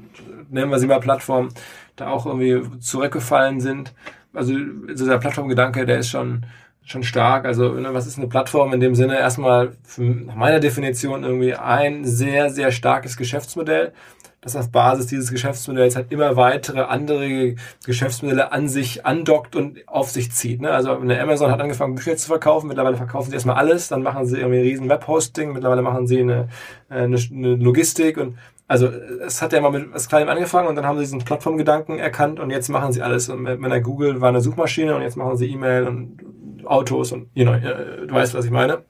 nennen wir sie mal Plattform, da auch irgendwie zurückgefallen sind. Also dieser Plattformgedanke, der ist schon schon stark. Also ne, was ist eine Plattform in dem Sinne? Erstmal nach meiner Definition irgendwie ein sehr, sehr starkes Geschäftsmodell, das auf Basis dieses Geschäftsmodells halt immer weitere andere Geschäftsmodelle an sich andockt und auf sich zieht. Ne? Also eine Amazon hat angefangen, Bücher zu verkaufen, mittlerweile verkaufen sie erstmal alles, dann machen sie irgendwie riesen Webhosting, mittlerweile machen sie eine, äh, eine, eine Logistik und also es hat ja mal mit was Kleinem angefangen und dann haben sie diesen Plattformgedanken erkannt und jetzt machen sie alles. Und wenn er Google war eine Suchmaschine und jetzt machen sie E-Mail und Autos und you know, äh, du weißt, was ich meine.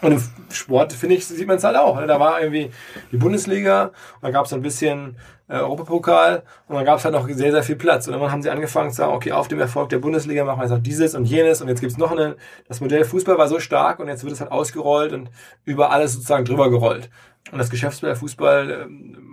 Und im Sport, finde ich, sieht man es halt auch. Da war irgendwie die Bundesliga und dann gab es ein bisschen äh, Europapokal und dann gab es halt noch sehr, sehr viel Platz. Und dann haben sie angefangen zu sagen, okay, auf dem Erfolg der Bundesliga machen wir jetzt noch dieses und jenes und jetzt gibt's noch eine, das Modell Fußball war so stark und jetzt wird es halt ausgerollt und über alles sozusagen drüber gerollt. Und das Geschäftsmodell Fußball äh,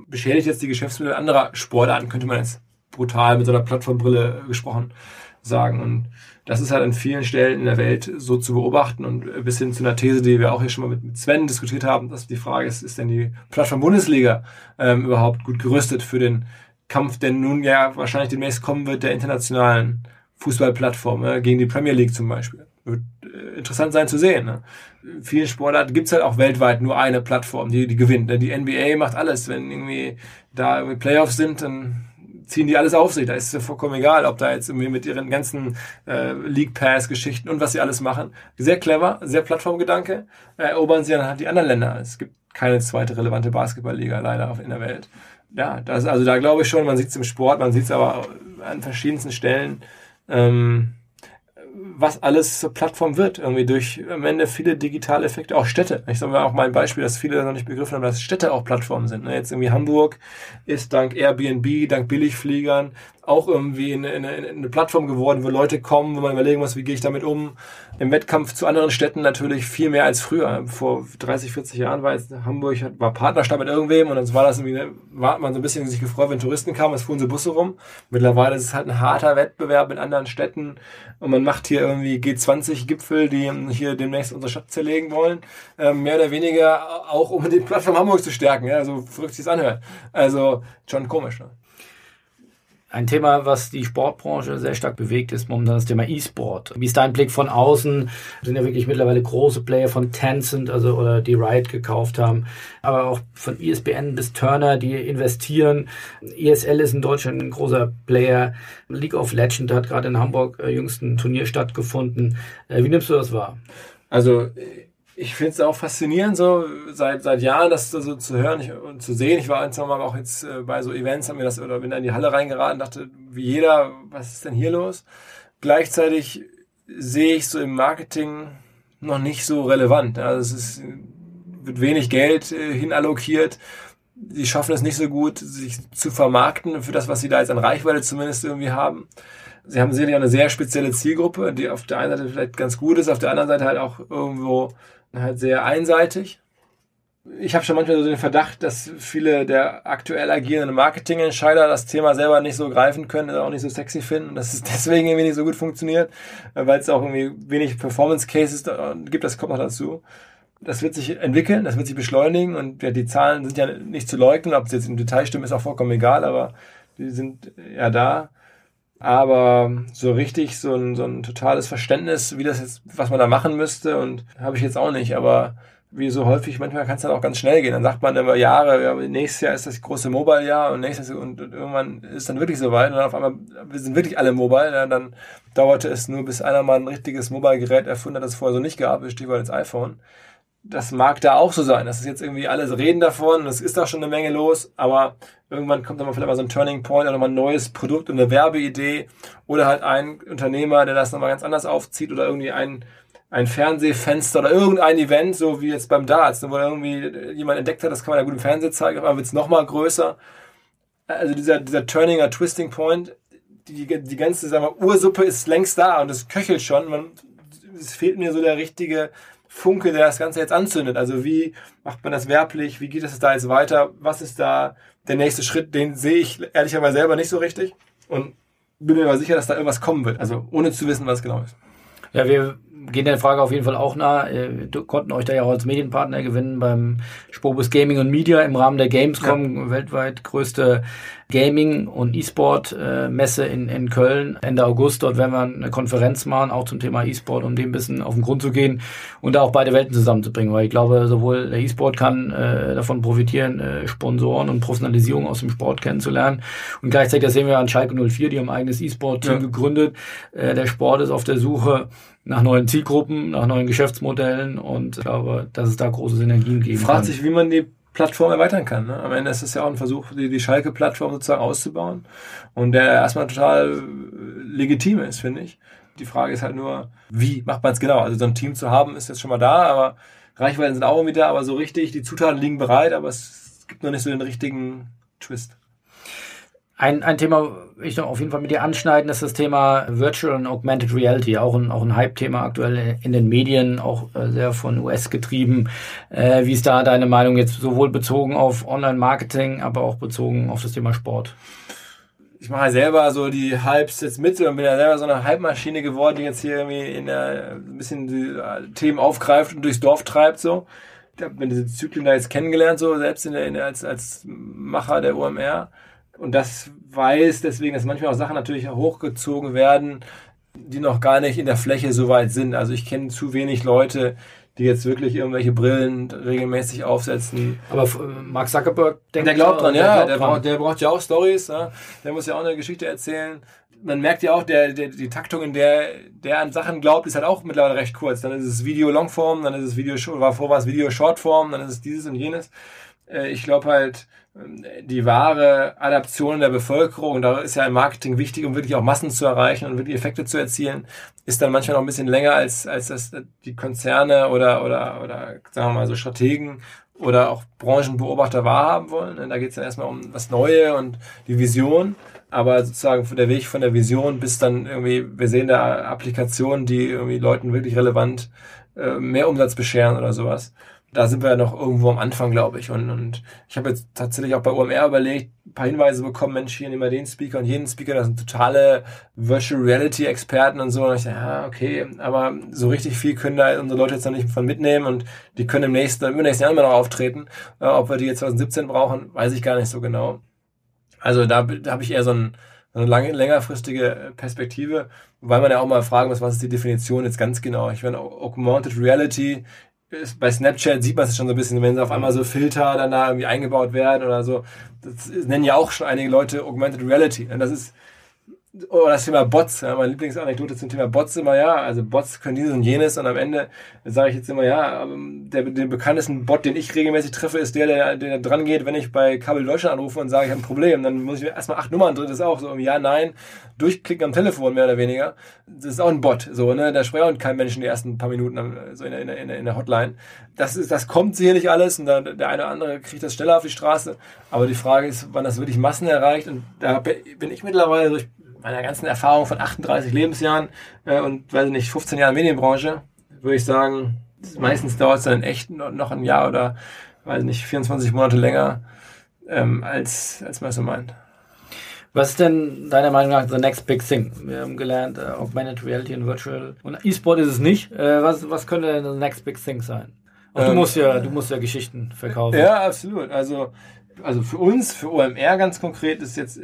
beschädigt jetzt die Geschäftsmodelle anderer Sportarten, könnte man jetzt brutal mit so einer Plattformbrille gesprochen sagen. Und das ist halt an vielen Stellen in der Welt so zu beobachten und bis hin zu einer These, die wir auch hier schon mal mit Sven diskutiert haben, dass die Frage ist, ist denn die Plattform Bundesliga ähm, überhaupt gut gerüstet für den Kampf, der nun ja wahrscheinlich demnächst kommen wird, der internationalen Fußballplattform, äh, gegen die Premier League zum Beispiel. Wird äh, interessant sein zu sehen. Ne? Vielen Sportarten gibt's halt auch weltweit nur eine Plattform, die, die gewinnt. Ne? Die NBA macht alles. Wenn irgendwie da irgendwie Playoffs sind, dann ziehen die alles auf sich. Da ist es vollkommen egal, ob da jetzt irgendwie mit ihren ganzen äh, League Pass Geschichten und was sie alles machen. Sehr clever, sehr Plattformgedanke. Erobern sie dann halt die anderen Länder. Es gibt keine zweite relevante Basketballliga leider in der Welt. Ja, das, also da glaube ich schon, man sieht es im Sport, man sieht es aber an verschiedensten Stellen. Ähm, was alles Plattform wird, irgendwie durch am Ende viele digitale Effekte, auch Städte. Ich sage mal auch mal ein Beispiel, dass viele noch nicht begriffen haben, dass Städte auch Plattformen sind. Ne? Jetzt irgendwie Hamburg ist dank Airbnb, dank Billigfliegern auch irgendwie eine, eine, eine Plattform geworden, wo Leute kommen, wo man überlegen muss, wie gehe ich damit um. Im Wettkampf zu anderen Städten natürlich viel mehr als früher. Vor 30, 40 Jahren war jetzt Hamburg, war Partnerstadt mit irgendwem und dann war das irgendwie, war man so ein bisschen sich gefreut, wenn Touristen kamen, es fuhren so Busse rum. Mittlerweile ist es halt ein harter Wettbewerb mit anderen Städten und man macht hier irgendwie G20-Gipfel, die hier demnächst unsere Stadt zerlegen wollen. Ähm, mehr oder weniger auch, um die Plattform Hamburg zu stärken, ja, so verrückt sich anhört. Also schon komisch. Ne? Ein Thema, was die Sportbranche sehr stark bewegt, ist momentan das Thema E-Sport. Wie ist dein Blick von außen? Sind ja wirklich mittlerweile große Player von Tencent, also oder die Riot gekauft haben, aber auch von ESPN bis Turner, die investieren. ESL ist in Deutschland ein großer Player. League of Legends hat gerade in Hamburg äh, jüngst ein Turnier stattgefunden. Äh, wie nimmst du das wahr? Also ich finde es auch faszinierend, so seit, seit Jahren das so zu hören und zu sehen. Ich war ein, zwei Mal auch jetzt äh, bei so Events, haben mir das oder bin da in die Halle reingeraten, dachte, wie jeder, was ist denn hier los? Gleichzeitig sehe ich so im Marketing noch nicht so relevant. Also es ist, wird wenig Geld äh, hinallokiert. Sie schaffen es nicht so gut, sich zu vermarkten für das, was sie da jetzt an Reichweite zumindest irgendwie haben. Sie haben sicherlich eine sehr spezielle Zielgruppe, die auf der einen Seite vielleicht ganz gut ist, auf der anderen Seite halt auch irgendwo halt sehr einseitig. ich habe schon manchmal so den Verdacht, dass viele der aktuell agierenden Marketingentscheider das Thema selber nicht so greifen können, auch nicht so sexy finden, dass es deswegen irgendwie nicht so gut funktioniert, weil es auch irgendwie wenig Performance Cases gibt, das kommt noch dazu. Das wird sich entwickeln, das wird sich beschleunigen und ja, die Zahlen sind ja nicht zu leugnen, ob es jetzt im Detail stimmt, ist auch vollkommen egal, aber die sind ja da. Aber so richtig, so ein, so ein totales Verständnis, wie das jetzt, was man da machen müsste, und habe ich jetzt auch nicht. Aber wie so häufig, manchmal kann es dann auch ganz schnell gehen. Dann sagt man immer Jahre, ja, nächstes Jahr ist das große Mobile-Jahr und nächstes und, und irgendwann ist dann wirklich soweit und dann auf einmal, wir sind wirklich alle mobile. Ja, dann dauerte es nur, bis einer mal ein richtiges Mobile-Gerät erfunden hat, das es vorher so nicht gab, Stichwort das iPhone. Das mag da auch so sein. Das ist jetzt irgendwie alles reden davon, es ist da schon eine Menge los, aber irgendwann kommt dann mal vielleicht mal so ein Turning Point oder mal ein neues Produkt und eine Werbeidee oder halt ein Unternehmer, der das nochmal ganz anders aufzieht oder irgendwie ein ein Fernsehfenster oder irgendein Event, so wie jetzt beim Darts, wo irgendwie jemand entdeckt hat, das kann man ja gut im Fernsehen zeigen, aber wird es nochmal größer. Also dieser, dieser Turning or Twisting Point, die, die ganze sagen wir, Ursuppe ist längst da und es köchelt schon. Man, es fehlt mir so der richtige Funke, der das Ganze jetzt anzündet. Also wie macht man das werblich? Wie geht es da jetzt weiter? Was ist da der nächste Schritt? Den sehe ich ehrlicherweise selber nicht so richtig und bin mir aber sicher, dass da irgendwas kommen wird. Also ohne zu wissen, was genau ist. Ja, wir gehen der Frage auf jeden Fall auch nah. Wir äh, konnten euch da ja auch als Medienpartner gewinnen beim Spobus Gaming und Media im Rahmen der Gamescom, ja. weltweit größte Gaming- und E-Sport-Messe in, in Köln Ende August. Dort werden wir eine Konferenz machen, auch zum Thema E-Sport, um dem ein bisschen auf den Grund zu gehen und da auch beide Welten zusammenzubringen. Weil ich glaube, sowohl der E-Sport kann äh, davon profitieren, äh, Sponsoren und Professionalisierung aus dem Sport kennenzulernen. Und gleichzeitig das sehen wir an Schalke 04, die haben ein eigenes E-Sport-Team ja. gegründet. Äh, der Sport ist auf der Suche nach neuen Zielgruppen, nach neuen Geschäftsmodellen und ich glaube, dass es da große Synergien geben Fragt kann. sich, wie man die Plattform erweitern kann. Ne? Am Ende ist es ja auch ein Versuch, die, die Schalke-Plattform sozusagen auszubauen und der erstmal total legitim ist, finde ich. Die Frage ist halt nur, wie macht man es genau? Also so ein Team zu haben, ist jetzt schon mal da, aber Reichweiten sind auch irgendwie da, aber so richtig, die Zutaten liegen bereit, aber es gibt noch nicht so den richtigen Twist. Ein, ein Thema, ich noch auf jeden Fall mit dir anschneiden, ist das Thema Virtual und Augmented Reality. Auch ein, auch ein Hype-Thema aktuell in den Medien, auch äh, sehr von US getrieben. Äh, wie ist da deine Meinung jetzt sowohl bezogen auf Online-Marketing, aber auch bezogen auf das Thema Sport? Ich mache selber so die Hypes jetzt mit und bin ja selber so eine Hype-Maschine geworden, die jetzt hier irgendwie in der, ein bisschen die äh, Themen aufgreift und durchs Dorf treibt, so. Ich habe diese Zyklen da jetzt kennengelernt, so selbst in der, in der, als, als Macher der OMR und das weiß deswegen, dass manchmal auch Sachen natürlich hochgezogen werden, die noch gar nicht in der Fläche so weit sind. Also ich kenne zu wenig Leute, die jetzt wirklich irgendwelche Brillen regelmäßig aufsetzen. Aber äh, Mark Zuckerberg denkt Der glaubt dran, der ja. Glaubt der, dran. Braucht, der braucht ja auch Stories. Ja. Der muss ja auch eine Geschichte erzählen. Man merkt ja auch, der, der, die Taktung, in der der an Sachen glaubt, ist halt auch mittlerweile recht kurz. Dann ist es Video Longform, dann ist es Video, war vorher was Video Shortform, dann ist es dieses und jenes. Äh, ich glaube halt, die wahre Adaption der Bevölkerung, da ist ja im Marketing wichtig, um wirklich auch Massen zu erreichen und wirklich Effekte zu erzielen, ist dann manchmal noch ein bisschen länger als, als das die Konzerne oder, oder, oder sagen wir mal so Strategen oder auch Branchenbeobachter wahrhaben wollen. Da geht es dann erstmal um das Neue und die Vision. Aber sozusagen der Weg von der Vision bis dann irgendwie, wir sehen da Applikationen, die irgendwie Leuten wirklich relevant äh, mehr Umsatz bescheren oder sowas da sind wir ja noch irgendwo am Anfang, glaube ich. Und, und ich habe jetzt tatsächlich auch bei OMR überlegt, ein paar Hinweise bekommen, Mensch, hier nehmen wir den Speaker und jeden Speaker, das sind totale Virtual Reality Experten und so. Und ich dachte, ja, okay, aber so richtig viel können da unsere Leute jetzt noch nicht von mitnehmen und die können im nächsten, im nächsten Jahr immer noch auftreten. Äh, ob wir die jetzt 2017 brauchen, weiß ich gar nicht so genau. Also da, da habe ich eher so ein, eine lange, längerfristige Perspektive, weil man ja auch mal fragen muss, was ist die Definition jetzt ganz genau? Ich meine, Augmented Reality bei Snapchat sieht man es schon so ein bisschen, wenn auf einmal so Filter dann da irgendwie eingebaut werden oder so. Das nennen ja auch schon einige Leute Augmented Reality. Und das ist oder das Thema Bots, ja, meine Lieblingsanekdote zum Thema Bots immer, ja, also Bots können dieses und jenes und am Ende sage ich jetzt immer, ja, ähm, der, der bekanntesten Bot, den ich regelmäßig treffe, ist der, der, der dran geht, wenn ich bei Kabel Deutschland anrufe und sage, ich habe ein Problem, dann muss ich erstmal acht Nummern drin, das ist auch so, ja, nein, durchklicken am Telefon mehr oder weniger, das ist auch ein Bot, so, ne, da spricht auch kein Mensch in die ersten paar Minuten so in der, in der, in der Hotline. Das ist, das kommt sicherlich alles und dann der eine oder andere kriegt das schneller auf die Straße, aber die Frage ist, wann das wirklich Massen erreicht und da bin ich mittlerweile durch meiner ganzen Erfahrung von 38 Lebensjahren äh, und weiß nicht 15 Jahren Medienbranche würde ich sagen, meistens dauert es dann echt noch ein Jahr oder weiß nicht, 24 Monate länger, ähm, als, als man es so meint. Was ist denn deiner Meinung nach the next big thing? Wir haben gelernt, uh, Augmented Reality und Virtual. Und E-Sport ist es nicht. Uh, was, was könnte denn the next big thing sein? Auch ähm, du musst ja, du musst ja Geschichten verkaufen. Ja, absolut. Also, also für uns, für OMR ganz konkret, ist jetzt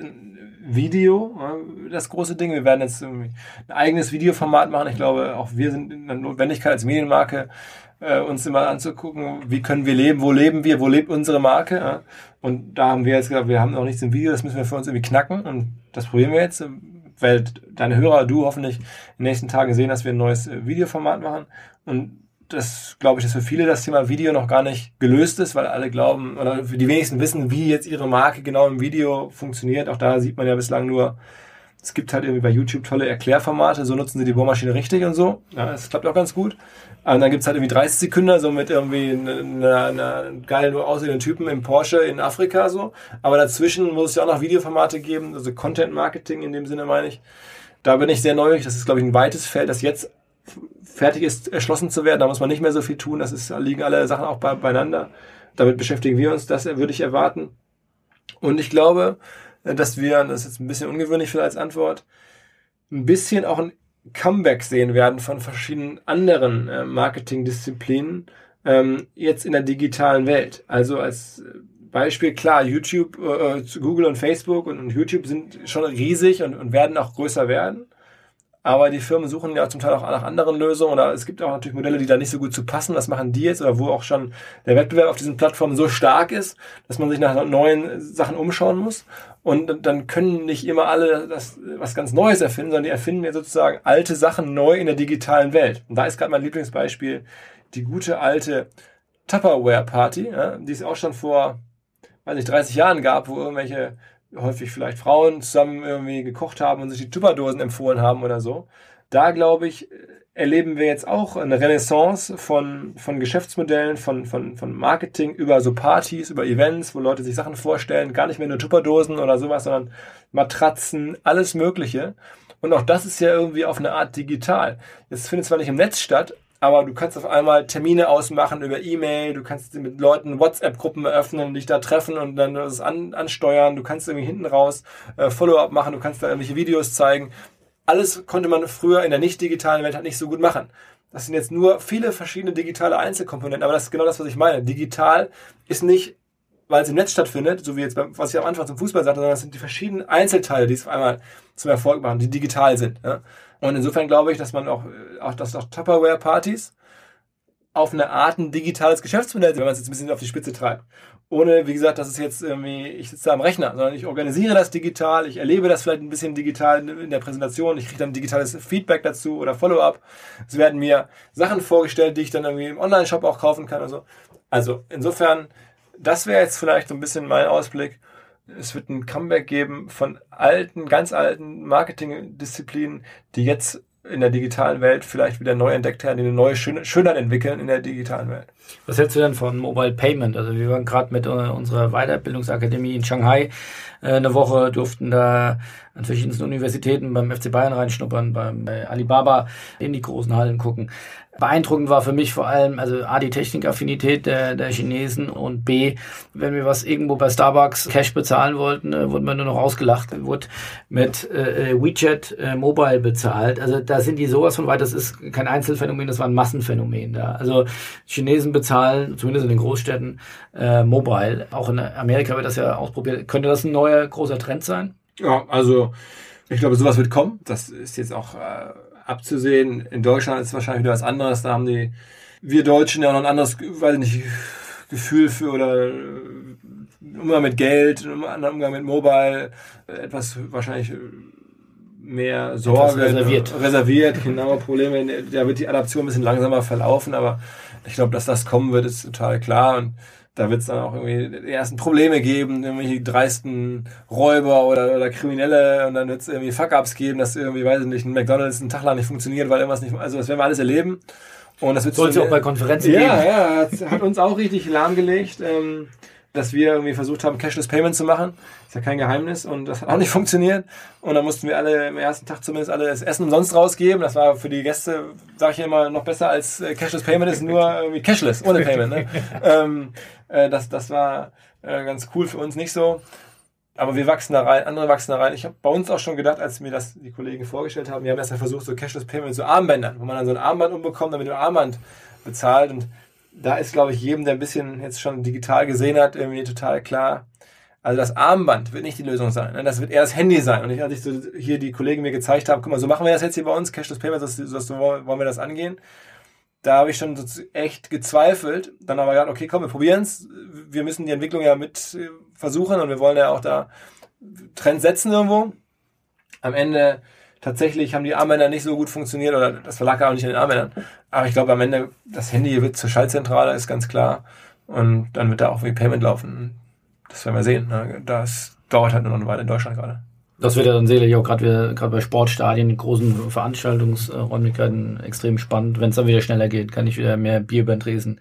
Video das große Ding. Wir werden jetzt ein eigenes Videoformat machen. Ich glaube, auch wir sind in der Notwendigkeit als Medienmarke äh, uns immer anzugucken, wie können wir leben, wo leben wir, wo lebt unsere Marke. Und da haben wir jetzt gesagt, wir haben noch nichts im Video, das müssen wir für uns irgendwie knacken und das probieren wir jetzt, weil deine Hörer, du hoffentlich in den nächsten Tagen sehen, dass wir ein neues äh, Videoformat machen und das glaube ich, dass für viele das Thema Video noch gar nicht gelöst ist, weil alle glauben oder die wenigsten wissen, wie jetzt ihre Marke genau im Video funktioniert. Auch da sieht man ja bislang nur es gibt halt irgendwie bei YouTube tolle Erklärformate, so nutzen sie die Bohrmaschine richtig und so. Ja, das klappt auch ganz gut. Und dann gibt's halt irgendwie 30 Sekunden, so mit irgendwie einer, einer geilen aussehenden Typen im Porsche in Afrika so. Aber dazwischen muss es ja auch noch Videoformate geben, also Content Marketing in dem Sinne meine ich. Da bin ich sehr neugierig. Das ist, glaube ich, ein weites Feld, das jetzt fertig ist, erschlossen zu werden. Da muss man nicht mehr so viel tun. Das ist, da liegen alle Sachen auch beieinander. Damit beschäftigen wir uns. Das würde ich erwarten. Und ich glaube, äh, dass wir, das ist jetzt ein bisschen ungewöhnlich vielleicht als Antwort, ein bisschen auch ein Comeback sehen werden von verschiedenen anderen äh, Marketingdisziplinen ähm, jetzt in der digitalen Welt. Also als Beispiel, klar, YouTube, äh, Google und Facebook und, und YouTube sind schon riesig und, und werden auch größer werden. Aber die Firmen suchen ja zum Teil auch nach anderen Lösungen oder es gibt auch natürlich Modelle, die da nicht so gut zu passen. Was machen die jetzt oder wo auch schon der Wettbewerb auf diesen Plattformen so stark ist, dass man sich nach neuen Sachen umschauen muss. Und dann können nicht immer alle das, was ganz Neues erfinden, sondern die erfinden ja sozusagen alte Sachen neu in der digitalen Welt. Und da ist gerade mein Lieblingsbeispiel die gute alte Tupperware-Party, die es auch schon vor, weiß nicht, 30 Jahren gab, wo irgendwelche häufig vielleicht Frauen zusammen irgendwie gekocht haben und sich die Tupperdosen empfohlen haben oder so. Da glaube ich, erleben wir jetzt auch eine Renaissance von, von Geschäftsmodellen, von, von, von Marketing über so Partys, über Events, wo Leute sich Sachen vorstellen, gar nicht mehr nur Tupperdosen oder sowas, sondern Matratzen, alles Mögliche. Und auch das ist ja irgendwie auf eine Art digital. Das findet zwar nicht im Netz statt, aber du kannst auf einmal Termine ausmachen über E-Mail, du kannst mit Leuten WhatsApp-Gruppen eröffnen, dich da treffen und dann das an, ansteuern, du kannst irgendwie hinten raus äh, Follow-up machen, du kannst da irgendwelche Videos zeigen. Alles konnte man früher in der nicht digitalen Welt halt nicht so gut machen. Das sind jetzt nur viele verschiedene digitale Einzelkomponenten, aber das ist genau das, was ich meine. Digital ist nicht, weil es im Netz stattfindet, so wie jetzt, was ich am Anfang zum Fußball sagte, sondern es sind die verschiedenen Einzelteile, die es auf einmal zum Erfolg machen, die digital sind. Ja? Und insofern glaube ich, dass man auch, äh, auch, dass auch Tupperware-Partys auf eine Art ein digitales Geschäftsmodell sind, wenn man es jetzt ein bisschen auf die Spitze treibt. Ohne, wie gesagt, dass es jetzt irgendwie, ich sitze da am Rechner, sondern ich organisiere das digital, ich erlebe das vielleicht ein bisschen digital in der Präsentation, ich kriege dann digitales Feedback dazu oder Follow-up. Es werden mir Sachen vorgestellt, die ich dann irgendwie im Online-Shop auch kaufen kann und so. Also insofern, das wäre jetzt vielleicht so ein bisschen mein Ausblick es wird ein Comeback geben von alten, ganz alten Marketingdisziplinen, die jetzt in der digitalen Welt vielleicht wieder neu entdeckt werden, die eine neue Schönheit entwickeln in der digitalen Welt. Was hältst du denn von Mobile Payment? Also wir waren gerade mit äh, unserer Weiterbildungsakademie in Shanghai äh, eine Woche, durften da an verschiedensten Universitäten beim FC Bayern reinschnuppern, beim bei Alibaba in die großen Hallen gucken. Beeindruckend war für mich vor allem, also A, die Technikaffinität der, der Chinesen und B, wenn wir was irgendwo bei Starbucks Cash bezahlen wollten, äh, wurden wir nur noch ausgelacht, wurde mit äh, äh, WeChat äh, Mobile bezahlt. Also da sind die sowas von weit, das ist kein Einzelfenomen, das war ein Massenphänomen da. Also Chinesen bezahlen, zumindest in den Großstädten, äh, Mobile. Auch in Amerika wird das ja ausprobiert. Könnte das ein neuer großer Trend sein? Ja, also ich glaube, sowas wird kommen. Das ist jetzt auch äh, abzusehen. In Deutschland ist es wahrscheinlich wieder was anderes. Da haben die wir Deutschen ja noch ein anderes, weiß nicht, Gefühl für oder äh, Umgang mit Geld, Umgang mit Mobile, etwas wahrscheinlich mehr Sorge reserviert. reserviert, genau, Probleme. Da wird die Adaption ein bisschen langsamer verlaufen, aber ich glaube, dass das kommen wird, ist total klar. Und da wird es dann auch irgendwie die ersten Probleme geben, irgendwelche dreisten Räuber oder, oder Kriminelle und dann wird es irgendwie Fuck-Ups geben, dass irgendwie, weiß ich nicht, ein McDonalds einen Tag lang nicht funktioniert, weil irgendwas nicht, also das werden wir alles erleben. Und das wird Sollte auch bei Konferenzen ja, geben. Ja, ja, hat uns auch richtig lahmgelegt. Ähm, dass wir irgendwie versucht haben, Cashless Payment zu machen. Ist ja kein Geheimnis und das hat auch nicht funktioniert. Und dann mussten wir alle im ersten Tag zumindest alle das Essen umsonst rausgeben. Das war für die Gäste, sage ich immer, noch besser als äh, Cashless Payment ist nur irgendwie Cashless, ohne Payment. Ne? ähm, äh, das, das war äh, ganz cool für uns nicht so. Aber wir wachsen da rein, andere wachsen da rein. Ich habe bei uns auch schon gedacht, als mir das die Kollegen vorgestellt haben, wir haben erst ja versucht, so Cashless Payment so Armbändern, wo man dann so ein Armband umbekommt, damit du ein Armband bezahlt. Und da ist, glaube ich, jedem, der ein bisschen jetzt schon digital gesehen hat, irgendwie total klar. Also das Armband wird nicht die Lösung sein. Ne? Das wird eher das Handy sein. Und ich, als ich so hier die Kollegen mir gezeigt haben, guck mal, so machen wir das jetzt hier bei uns, Cashless Payment, so, so wollen wir das angehen. Da habe ich schon so echt gezweifelt. Dann aber gesagt, okay, komm, wir probieren es. Wir müssen die Entwicklung ja mit äh, versuchen und wir wollen ja auch da Trends setzen irgendwo. Am Ende tatsächlich haben die Armbänder nicht so gut funktioniert oder das verlag auch nicht in den Armbändern. Aber ich glaube, am Ende das Handy wird zur Schaltzentrale, ist ganz klar. Und dann wird da auch wie Payment laufen. Das werden wir sehen. Ne? Das dauert halt nur noch eine Weile in Deutschland gerade. Das wird ja dann sicherlich auch gerade gerade bei Sportstadien, großen Veranstaltungsräumlichkeiten extrem spannend. Wenn es dann wieder schneller geht, kann ich wieder mehr Bier beim Tresen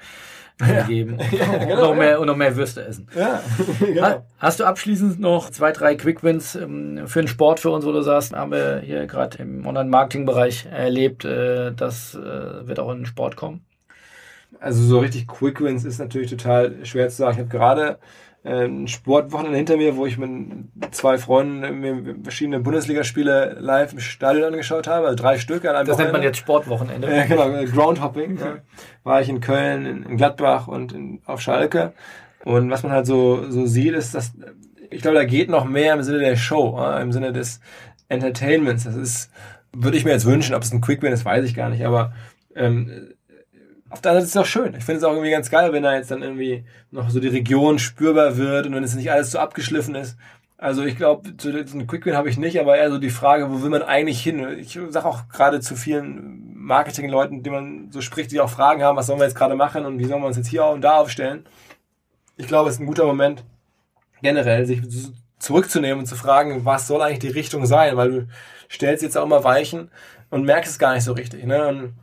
ja. geben ja, genau, und, noch mehr, ja. und noch mehr Würste essen. Ja, genau. Hast du abschließend noch zwei, drei Quickwins ähm, für den Sport für uns, wo du sagst, haben wir hier gerade im Online-Marketing-Bereich erlebt, äh, das äh, wird auch in den Sport kommen? Also so richtig Quickwins ist natürlich total schwer zu sagen. Ich habe gerade ein Sportwochenende hinter mir, wo ich mit zwei Freunden mir verschiedene Bundesligaspiele live im Stadion angeschaut habe, also drei Stück an einem Das Wochenende. nennt man jetzt Sportwochenende. Ja, genau, Groundhopping. ja. War ich in Köln, in Gladbach und in, auf Schalke. Und was man halt so, so sieht, ist, dass ich glaube, da geht noch mehr im Sinne der Show, im Sinne des Entertainments. Das ist, würde ich mir jetzt wünschen, ob es ein Quick Win ist, weiß ich gar nicht, aber ähm, auf der anderen Seite ist es auch schön. Ich finde es auch irgendwie ganz geil, wenn da jetzt dann irgendwie noch so die Region spürbar wird und wenn es nicht alles so abgeschliffen ist. Also ich glaube, zu diesem Quick Win habe ich nicht, aber eher so die Frage, wo will man eigentlich hin? Ich sage auch gerade zu vielen Marketingleuten, die man so spricht, die auch Fragen haben, was sollen wir jetzt gerade machen und wie sollen wir uns jetzt hier und da aufstellen. Ich glaube, es ist ein guter Moment, generell sich zurückzunehmen und zu fragen, was soll eigentlich die Richtung sein, weil du stellst jetzt auch mal Weichen und merkst es gar nicht so richtig. Ne? Und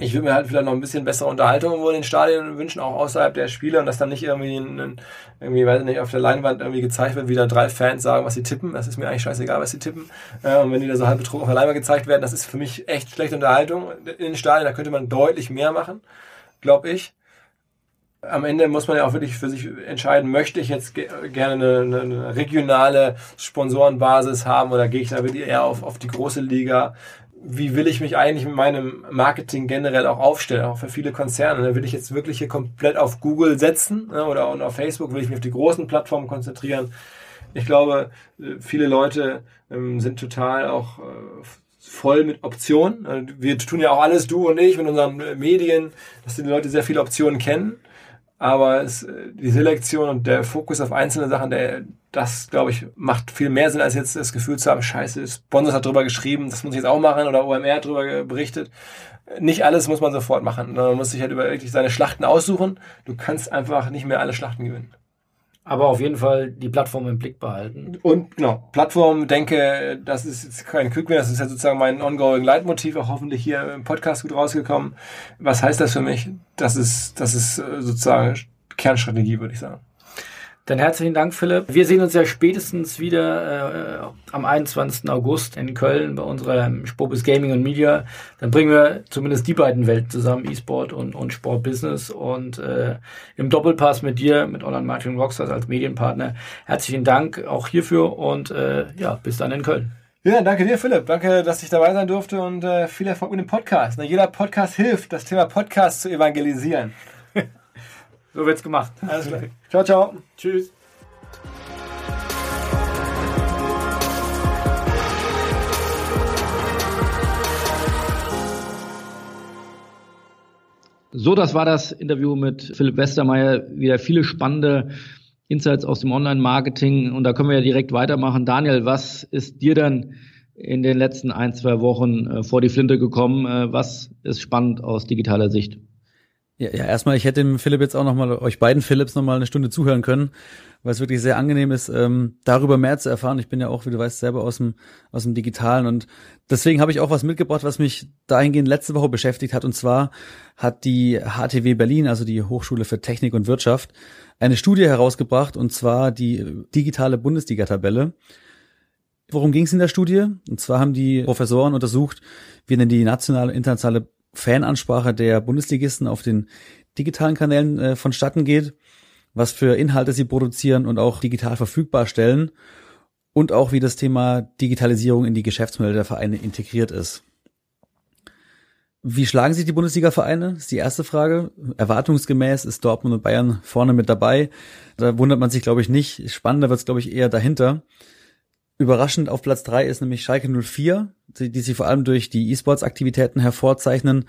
ich würde mir halt vielleicht noch ein bisschen bessere Unterhaltung in den Stadien wünschen, auch außerhalb der Spiele und dass dann nicht irgendwie, in, irgendwie, weiß nicht, auf der Leinwand irgendwie gezeigt wird, wie da drei Fans sagen, was sie tippen. Das ist mir eigentlich scheißegal, was sie tippen. Äh, und wenn die da so halb betrunken auf der Leinwand gezeigt werden, das ist für mich echt schlechte Unterhaltung in den Stadien. Da könnte man deutlich mehr machen, glaube ich. Am Ende muss man ja auch wirklich für sich entscheiden, möchte ich jetzt gerne eine, eine regionale Sponsorenbasis haben oder gehe ich da wirklich eher auf, auf die große Liga? Wie will ich mich eigentlich mit meinem Marketing generell auch aufstellen, auch für viele Konzerne. Ne? Will ich jetzt wirklich hier komplett auf Google setzen ne? oder auf Facebook? Will ich mich auf die großen Plattformen konzentrieren? Ich glaube, äh, viele Leute ähm, sind total auch äh, voll mit Optionen. Äh, wir tun ja auch alles, du und ich, mit unseren Medien, dass die Leute sehr viele Optionen kennen. Aber es, die Selektion und der Fokus auf einzelne Sachen, der, das, glaube ich, macht viel mehr Sinn, als jetzt das Gefühl zu haben, scheiße, Sponsors hat drüber geschrieben, das muss ich jetzt auch machen oder OMR hat drüber berichtet. Nicht alles muss man sofort machen. Man muss sich halt über wirklich seine Schlachten aussuchen. Du kannst einfach nicht mehr alle Schlachten gewinnen. Aber auf jeden Fall die Plattform im Blick behalten. Und genau, Plattform, denke, das ist jetzt kein Quick das ist ja sozusagen mein ongoing Leitmotiv, auch hoffentlich hier im Podcast gut rausgekommen. Was heißt das für mich? Das ist, das ist äh, sozusagen Kernstrategie, würde ich sagen. Dann herzlichen Dank, Philipp. Wir sehen uns ja spätestens wieder äh, am 21. August in Köln bei unserer Spobis Gaming und Media. Dann bringen wir zumindest die beiden Welten zusammen, E-Sport und, und Sport-Business. Und äh, im Doppelpass mit dir, mit Online Marketing Rockstars als Medienpartner. Herzlichen Dank auch hierfür und äh, ja, bis dann in Köln. Ja, danke dir, Philipp. Danke, dass ich dabei sein durfte und äh, viel Erfolg mit dem Podcast. Na, jeder Podcast hilft, das Thema Podcast zu evangelisieren. So wird's gemacht. Alles klar. Ciao, ciao. Tschüss. So, das war das Interview mit Philipp Westermeier. Wieder viele spannende Insights aus dem Online-Marketing. Und da können wir ja direkt weitermachen. Daniel, was ist dir dann in den letzten ein, zwei Wochen äh, vor die Flinte gekommen? Äh, was ist spannend aus digitaler Sicht? Ja, ja, erstmal, ich hätte dem Philipp jetzt auch nochmal, euch beiden Philips nochmal eine Stunde zuhören können, weil es wirklich sehr angenehm ist, ähm, darüber mehr zu erfahren. Ich bin ja auch, wie du weißt, selber aus dem, aus dem Digitalen und deswegen habe ich auch was mitgebracht, was mich dahingehend letzte Woche beschäftigt hat. Und zwar hat die HTW Berlin, also die Hochschule für Technik und Wirtschaft, eine Studie herausgebracht, und zwar die digitale Bundesliga-Tabelle. Worum ging es in der Studie? Und zwar haben die Professoren untersucht, wie denn die nationale, internationale Fanansprache der Bundesligisten auf den digitalen Kanälen äh, vonstatten geht, was für Inhalte sie produzieren und auch digital verfügbar stellen und auch wie das Thema Digitalisierung in die Geschäftsmodelle der Vereine integriert ist. Wie schlagen sich die Bundesliga-Vereine? Ist die erste Frage. Erwartungsgemäß ist Dortmund und Bayern vorne mit dabei. Da wundert man sich, glaube ich, nicht. Spannender wird es, glaube ich, eher dahinter. Überraschend auf Platz drei ist nämlich Schalke 04, die, die sich vor allem durch die E-Sports-Aktivitäten hervorzeichnen,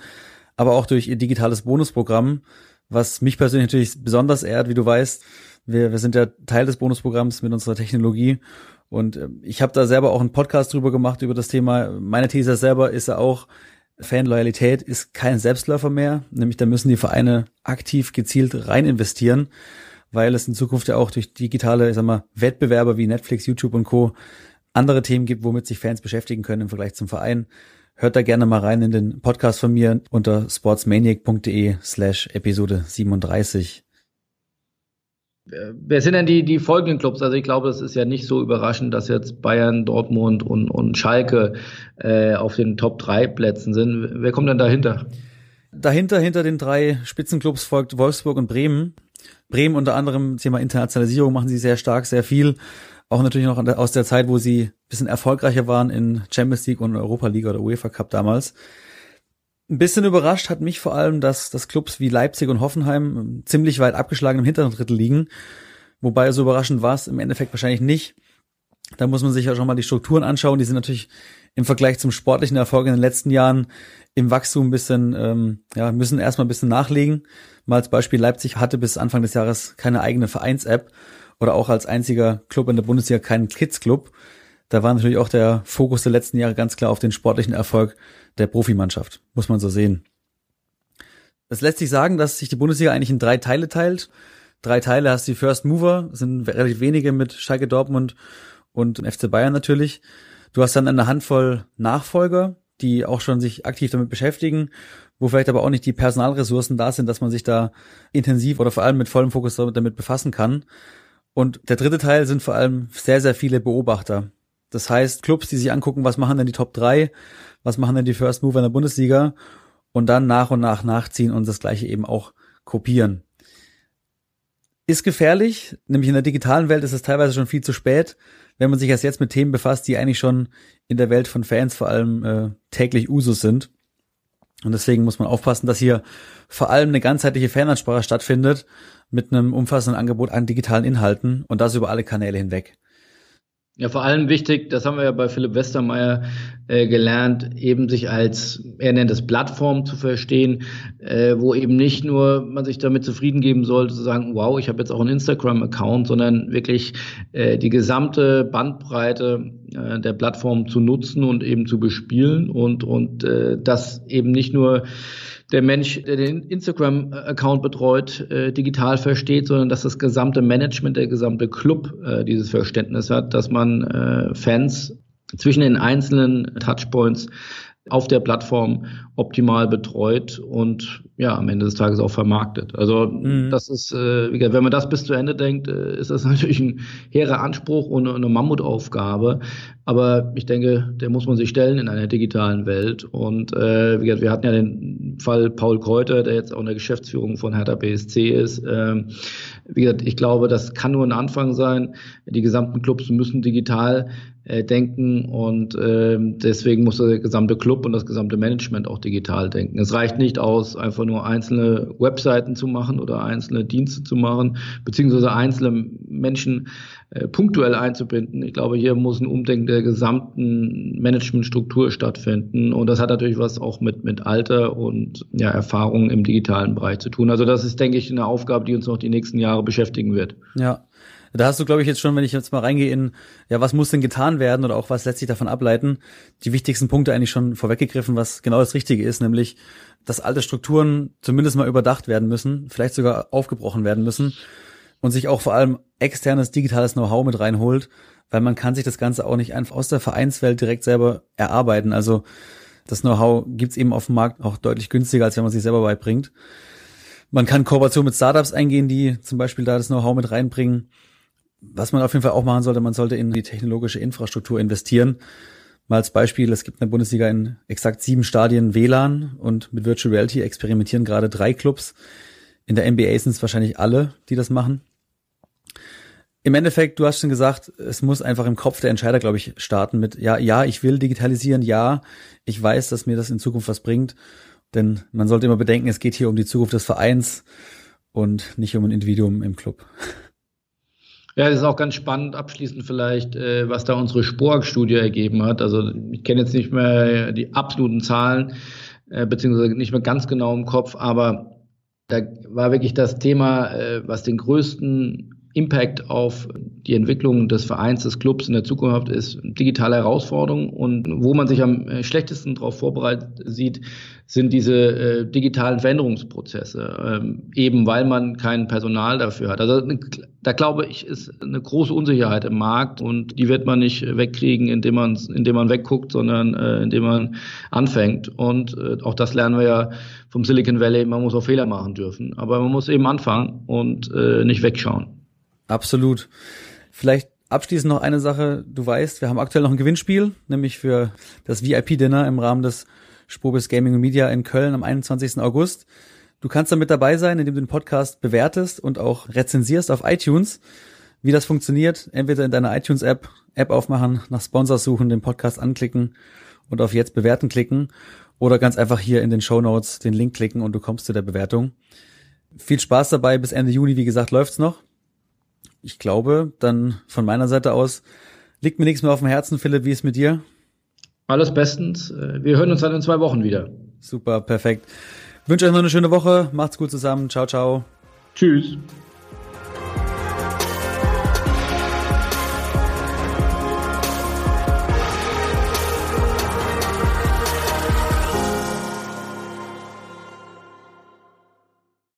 aber auch durch ihr digitales Bonusprogramm, was mich persönlich natürlich besonders ehrt, wie du weißt. Wir, wir sind ja Teil des Bonusprogramms mit unserer Technologie und äh, ich habe da selber auch einen Podcast drüber gemacht über das Thema. Meine These selber ist ja auch, Fanloyalität ist kein Selbstläufer mehr, nämlich da müssen die Vereine aktiv gezielt rein investieren, weil es in Zukunft ja auch durch digitale, ich sag mal, Wettbewerber wie Netflix, YouTube und Co. andere Themen gibt, womit sich Fans beschäftigen können im Vergleich zum Verein. Hört da gerne mal rein in den Podcast von mir unter sportsmaniac.de slash Episode 37. Wer sind denn die, die folgenden Clubs? Also ich glaube, es ist ja nicht so überraschend, dass jetzt Bayern, Dortmund und, und Schalke äh, auf den Top 3 Plätzen sind. Wer kommt denn dahinter? Dahinter, hinter den drei Spitzenclubs folgt Wolfsburg und Bremen. Bremen unter anderem Thema Internationalisierung machen sie sehr stark, sehr viel. Auch natürlich noch aus der Zeit, wo sie ein bisschen erfolgreicher waren in Champions League und Europa League oder UEFA Cup damals. Ein bisschen überrascht hat mich vor allem, dass, dass Clubs wie Leipzig und Hoffenheim ziemlich weit abgeschlagen im hinteren Drittel liegen. Wobei so überraschend war es im Endeffekt wahrscheinlich nicht. Da muss man sich ja schon mal die Strukturen anschauen. Die sind natürlich im Vergleich zum sportlichen Erfolg in den letzten Jahren im Wachstum ein bisschen, ähm, ja, müssen erstmal ein bisschen nachlegen. Mal als Beispiel, Leipzig hatte bis Anfang des Jahres keine eigene Vereins-App oder auch als einziger Club in der Bundesliga keinen Kids-Club. Da war natürlich auch der Fokus der letzten Jahre ganz klar auf den sportlichen Erfolg der Profimannschaft, muss man so sehen. Es lässt sich sagen, dass sich die Bundesliga eigentlich in drei Teile teilt. Drei Teile hast die First Mover, sind relativ wenige mit Schalke Dortmund und FC Bayern natürlich. Du hast dann eine Handvoll Nachfolger, die auch schon sich aktiv damit beschäftigen, wo vielleicht aber auch nicht die Personalressourcen da sind, dass man sich da intensiv oder vor allem mit vollem Fokus damit befassen kann. Und der dritte Teil sind vor allem sehr, sehr viele Beobachter. Das heißt, Clubs, die sich angucken, was machen denn die Top 3, was machen denn die First Mover in der Bundesliga und dann nach und nach nachziehen und das gleiche eben auch kopieren. Ist gefährlich, nämlich in der digitalen Welt ist es teilweise schon viel zu spät, wenn man sich erst jetzt mit Themen befasst, die eigentlich schon in der Welt von Fans vor allem äh, täglich Usus sind. Und deswegen muss man aufpassen, dass hier vor allem eine ganzheitliche Fanansprache stattfindet mit einem umfassenden Angebot an digitalen Inhalten und das über alle Kanäle hinweg. Ja, vor allem wichtig, das haben wir ja bei Philipp Westermeier äh, gelernt, eben sich als, er nennt es Plattform zu verstehen, äh, wo eben nicht nur man sich damit zufrieden geben sollte, zu sagen, wow, ich habe jetzt auch einen Instagram-Account, sondern wirklich äh, die gesamte Bandbreite äh, der Plattform zu nutzen und eben zu bespielen und, und äh, das eben nicht nur der Mensch, der den Instagram-Account betreut, äh, digital versteht, sondern dass das gesamte Management, der gesamte Club äh, dieses Verständnis hat, dass man äh, Fans zwischen den einzelnen Touchpoints auf der Plattform optimal betreut und ja, am Ende des Tages auch vermarktet. Also mhm. das ist, äh, wenn man das bis zu Ende denkt, äh, ist das natürlich ein hehrer Anspruch und eine Mammutaufgabe. Aber ich denke, der muss man sich stellen in einer digitalen Welt. Und äh, wie gesagt, wir hatten ja den Fall Paul Kräuter, der jetzt auch in der Geschäftsführung von Hertha BSC ist. Ähm, wie gesagt, ich glaube, das kann nur ein Anfang sein. Die gesamten Clubs müssen digital äh, denken und äh, deswegen muss der gesamte Club und das gesamte Management auch digital denken. Es reicht nicht aus, einfach nur einzelne Webseiten zu machen oder einzelne Dienste zu machen, beziehungsweise einzelne Menschen äh, punktuell einzubinden. Ich glaube, hier muss ein Umdenken der gesamten Managementstruktur stattfinden und das hat natürlich was auch mit, mit Alter und ja, Erfahrung im digitalen Bereich zu tun. Also das ist, denke ich, eine Aufgabe, die uns noch die nächsten Jahre beschäftigen wird. Ja, da hast du, glaube ich, jetzt schon, wenn ich jetzt mal reingehe in, ja, was muss denn getan werden oder auch was lässt sich davon ableiten, die wichtigsten Punkte eigentlich schon vorweggegriffen, was genau das Richtige ist, nämlich, dass alte Strukturen zumindest mal überdacht werden müssen, vielleicht sogar aufgebrochen werden müssen und sich auch vor allem externes digitales Know-how mit reinholt, weil man kann sich das Ganze auch nicht einfach aus der Vereinswelt direkt selber erarbeiten. Also das Know-how gibt's eben auf dem Markt auch deutlich günstiger, als wenn man sich selber beibringt. Man kann Kooperation mit Startups eingehen, die zum Beispiel da das Know-how mit reinbringen. Was man auf jeden Fall auch machen sollte, man sollte in die technologische Infrastruktur investieren. Mal als Beispiel, es gibt in der Bundesliga in exakt sieben Stadien WLAN und mit Virtual Reality experimentieren gerade drei Clubs. In der NBA sind es wahrscheinlich alle, die das machen. Im Endeffekt, du hast schon gesagt, es muss einfach im Kopf der Entscheider, glaube ich, starten mit, ja, ja, ich will digitalisieren, ja, ich weiß, dass mir das in Zukunft was bringt. Denn man sollte immer bedenken, es geht hier um die Zukunft des Vereins und nicht um ein Individuum im Club. Ja, das ist auch ganz spannend, abschließend vielleicht, äh, was da unsere Spork-Studie ergeben hat. Also ich kenne jetzt nicht mehr die absoluten Zahlen, äh, beziehungsweise nicht mehr ganz genau im Kopf, aber da war wirklich das Thema, äh, was den größten Impact auf die Entwicklung des Vereins, des Clubs in der Zukunft ist digitale Herausforderung und wo man sich am äh, schlechtesten darauf vorbereitet sieht, sind diese äh, digitalen Veränderungsprozesse, ähm, eben weil man kein Personal dafür hat. Also da glaube ich, ist eine große Unsicherheit im Markt und die wird man nicht wegkriegen, indem man, indem man wegguckt, sondern äh, indem man anfängt. Und äh, auch das lernen wir ja vom Silicon Valley, man muss auch Fehler machen dürfen, aber man muss eben anfangen und äh, nicht wegschauen. Absolut. Vielleicht abschließend noch eine Sache. Du weißt, wir haben aktuell noch ein Gewinnspiel, nämlich für das VIP-Dinner im Rahmen des Spobis Gaming Media in Köln am 21. August. Du kannst da mit dabei sein, indem du den Podcast bewertest und auch rezensierst auf iTunes. Wie das funktioniert, entweder in deiner iTunes-App, App aufmachen, nach Sponsors suchen, den Podcast anklicken und auf Jetzt bewerten klicken oder ganz einfach hier in den Show Notes den Link klicken und du kommst zu der Bewertung. Viel Spaß dabei. Bis Ende Juni, wie gesagt, läuft's noch ich glaube, dann von meiner Seite aus liegt mir nichts mehr auf dem Herzen. Philipp, wie ist mit dir? Alles bestens. Äh, wir hören uns dann in zwei Wochen wieder. Super, perfekt. Ich wünsche euch noch eine schöne Woche. Macht's gut zusammen. Ciao, ciao. Tschüss.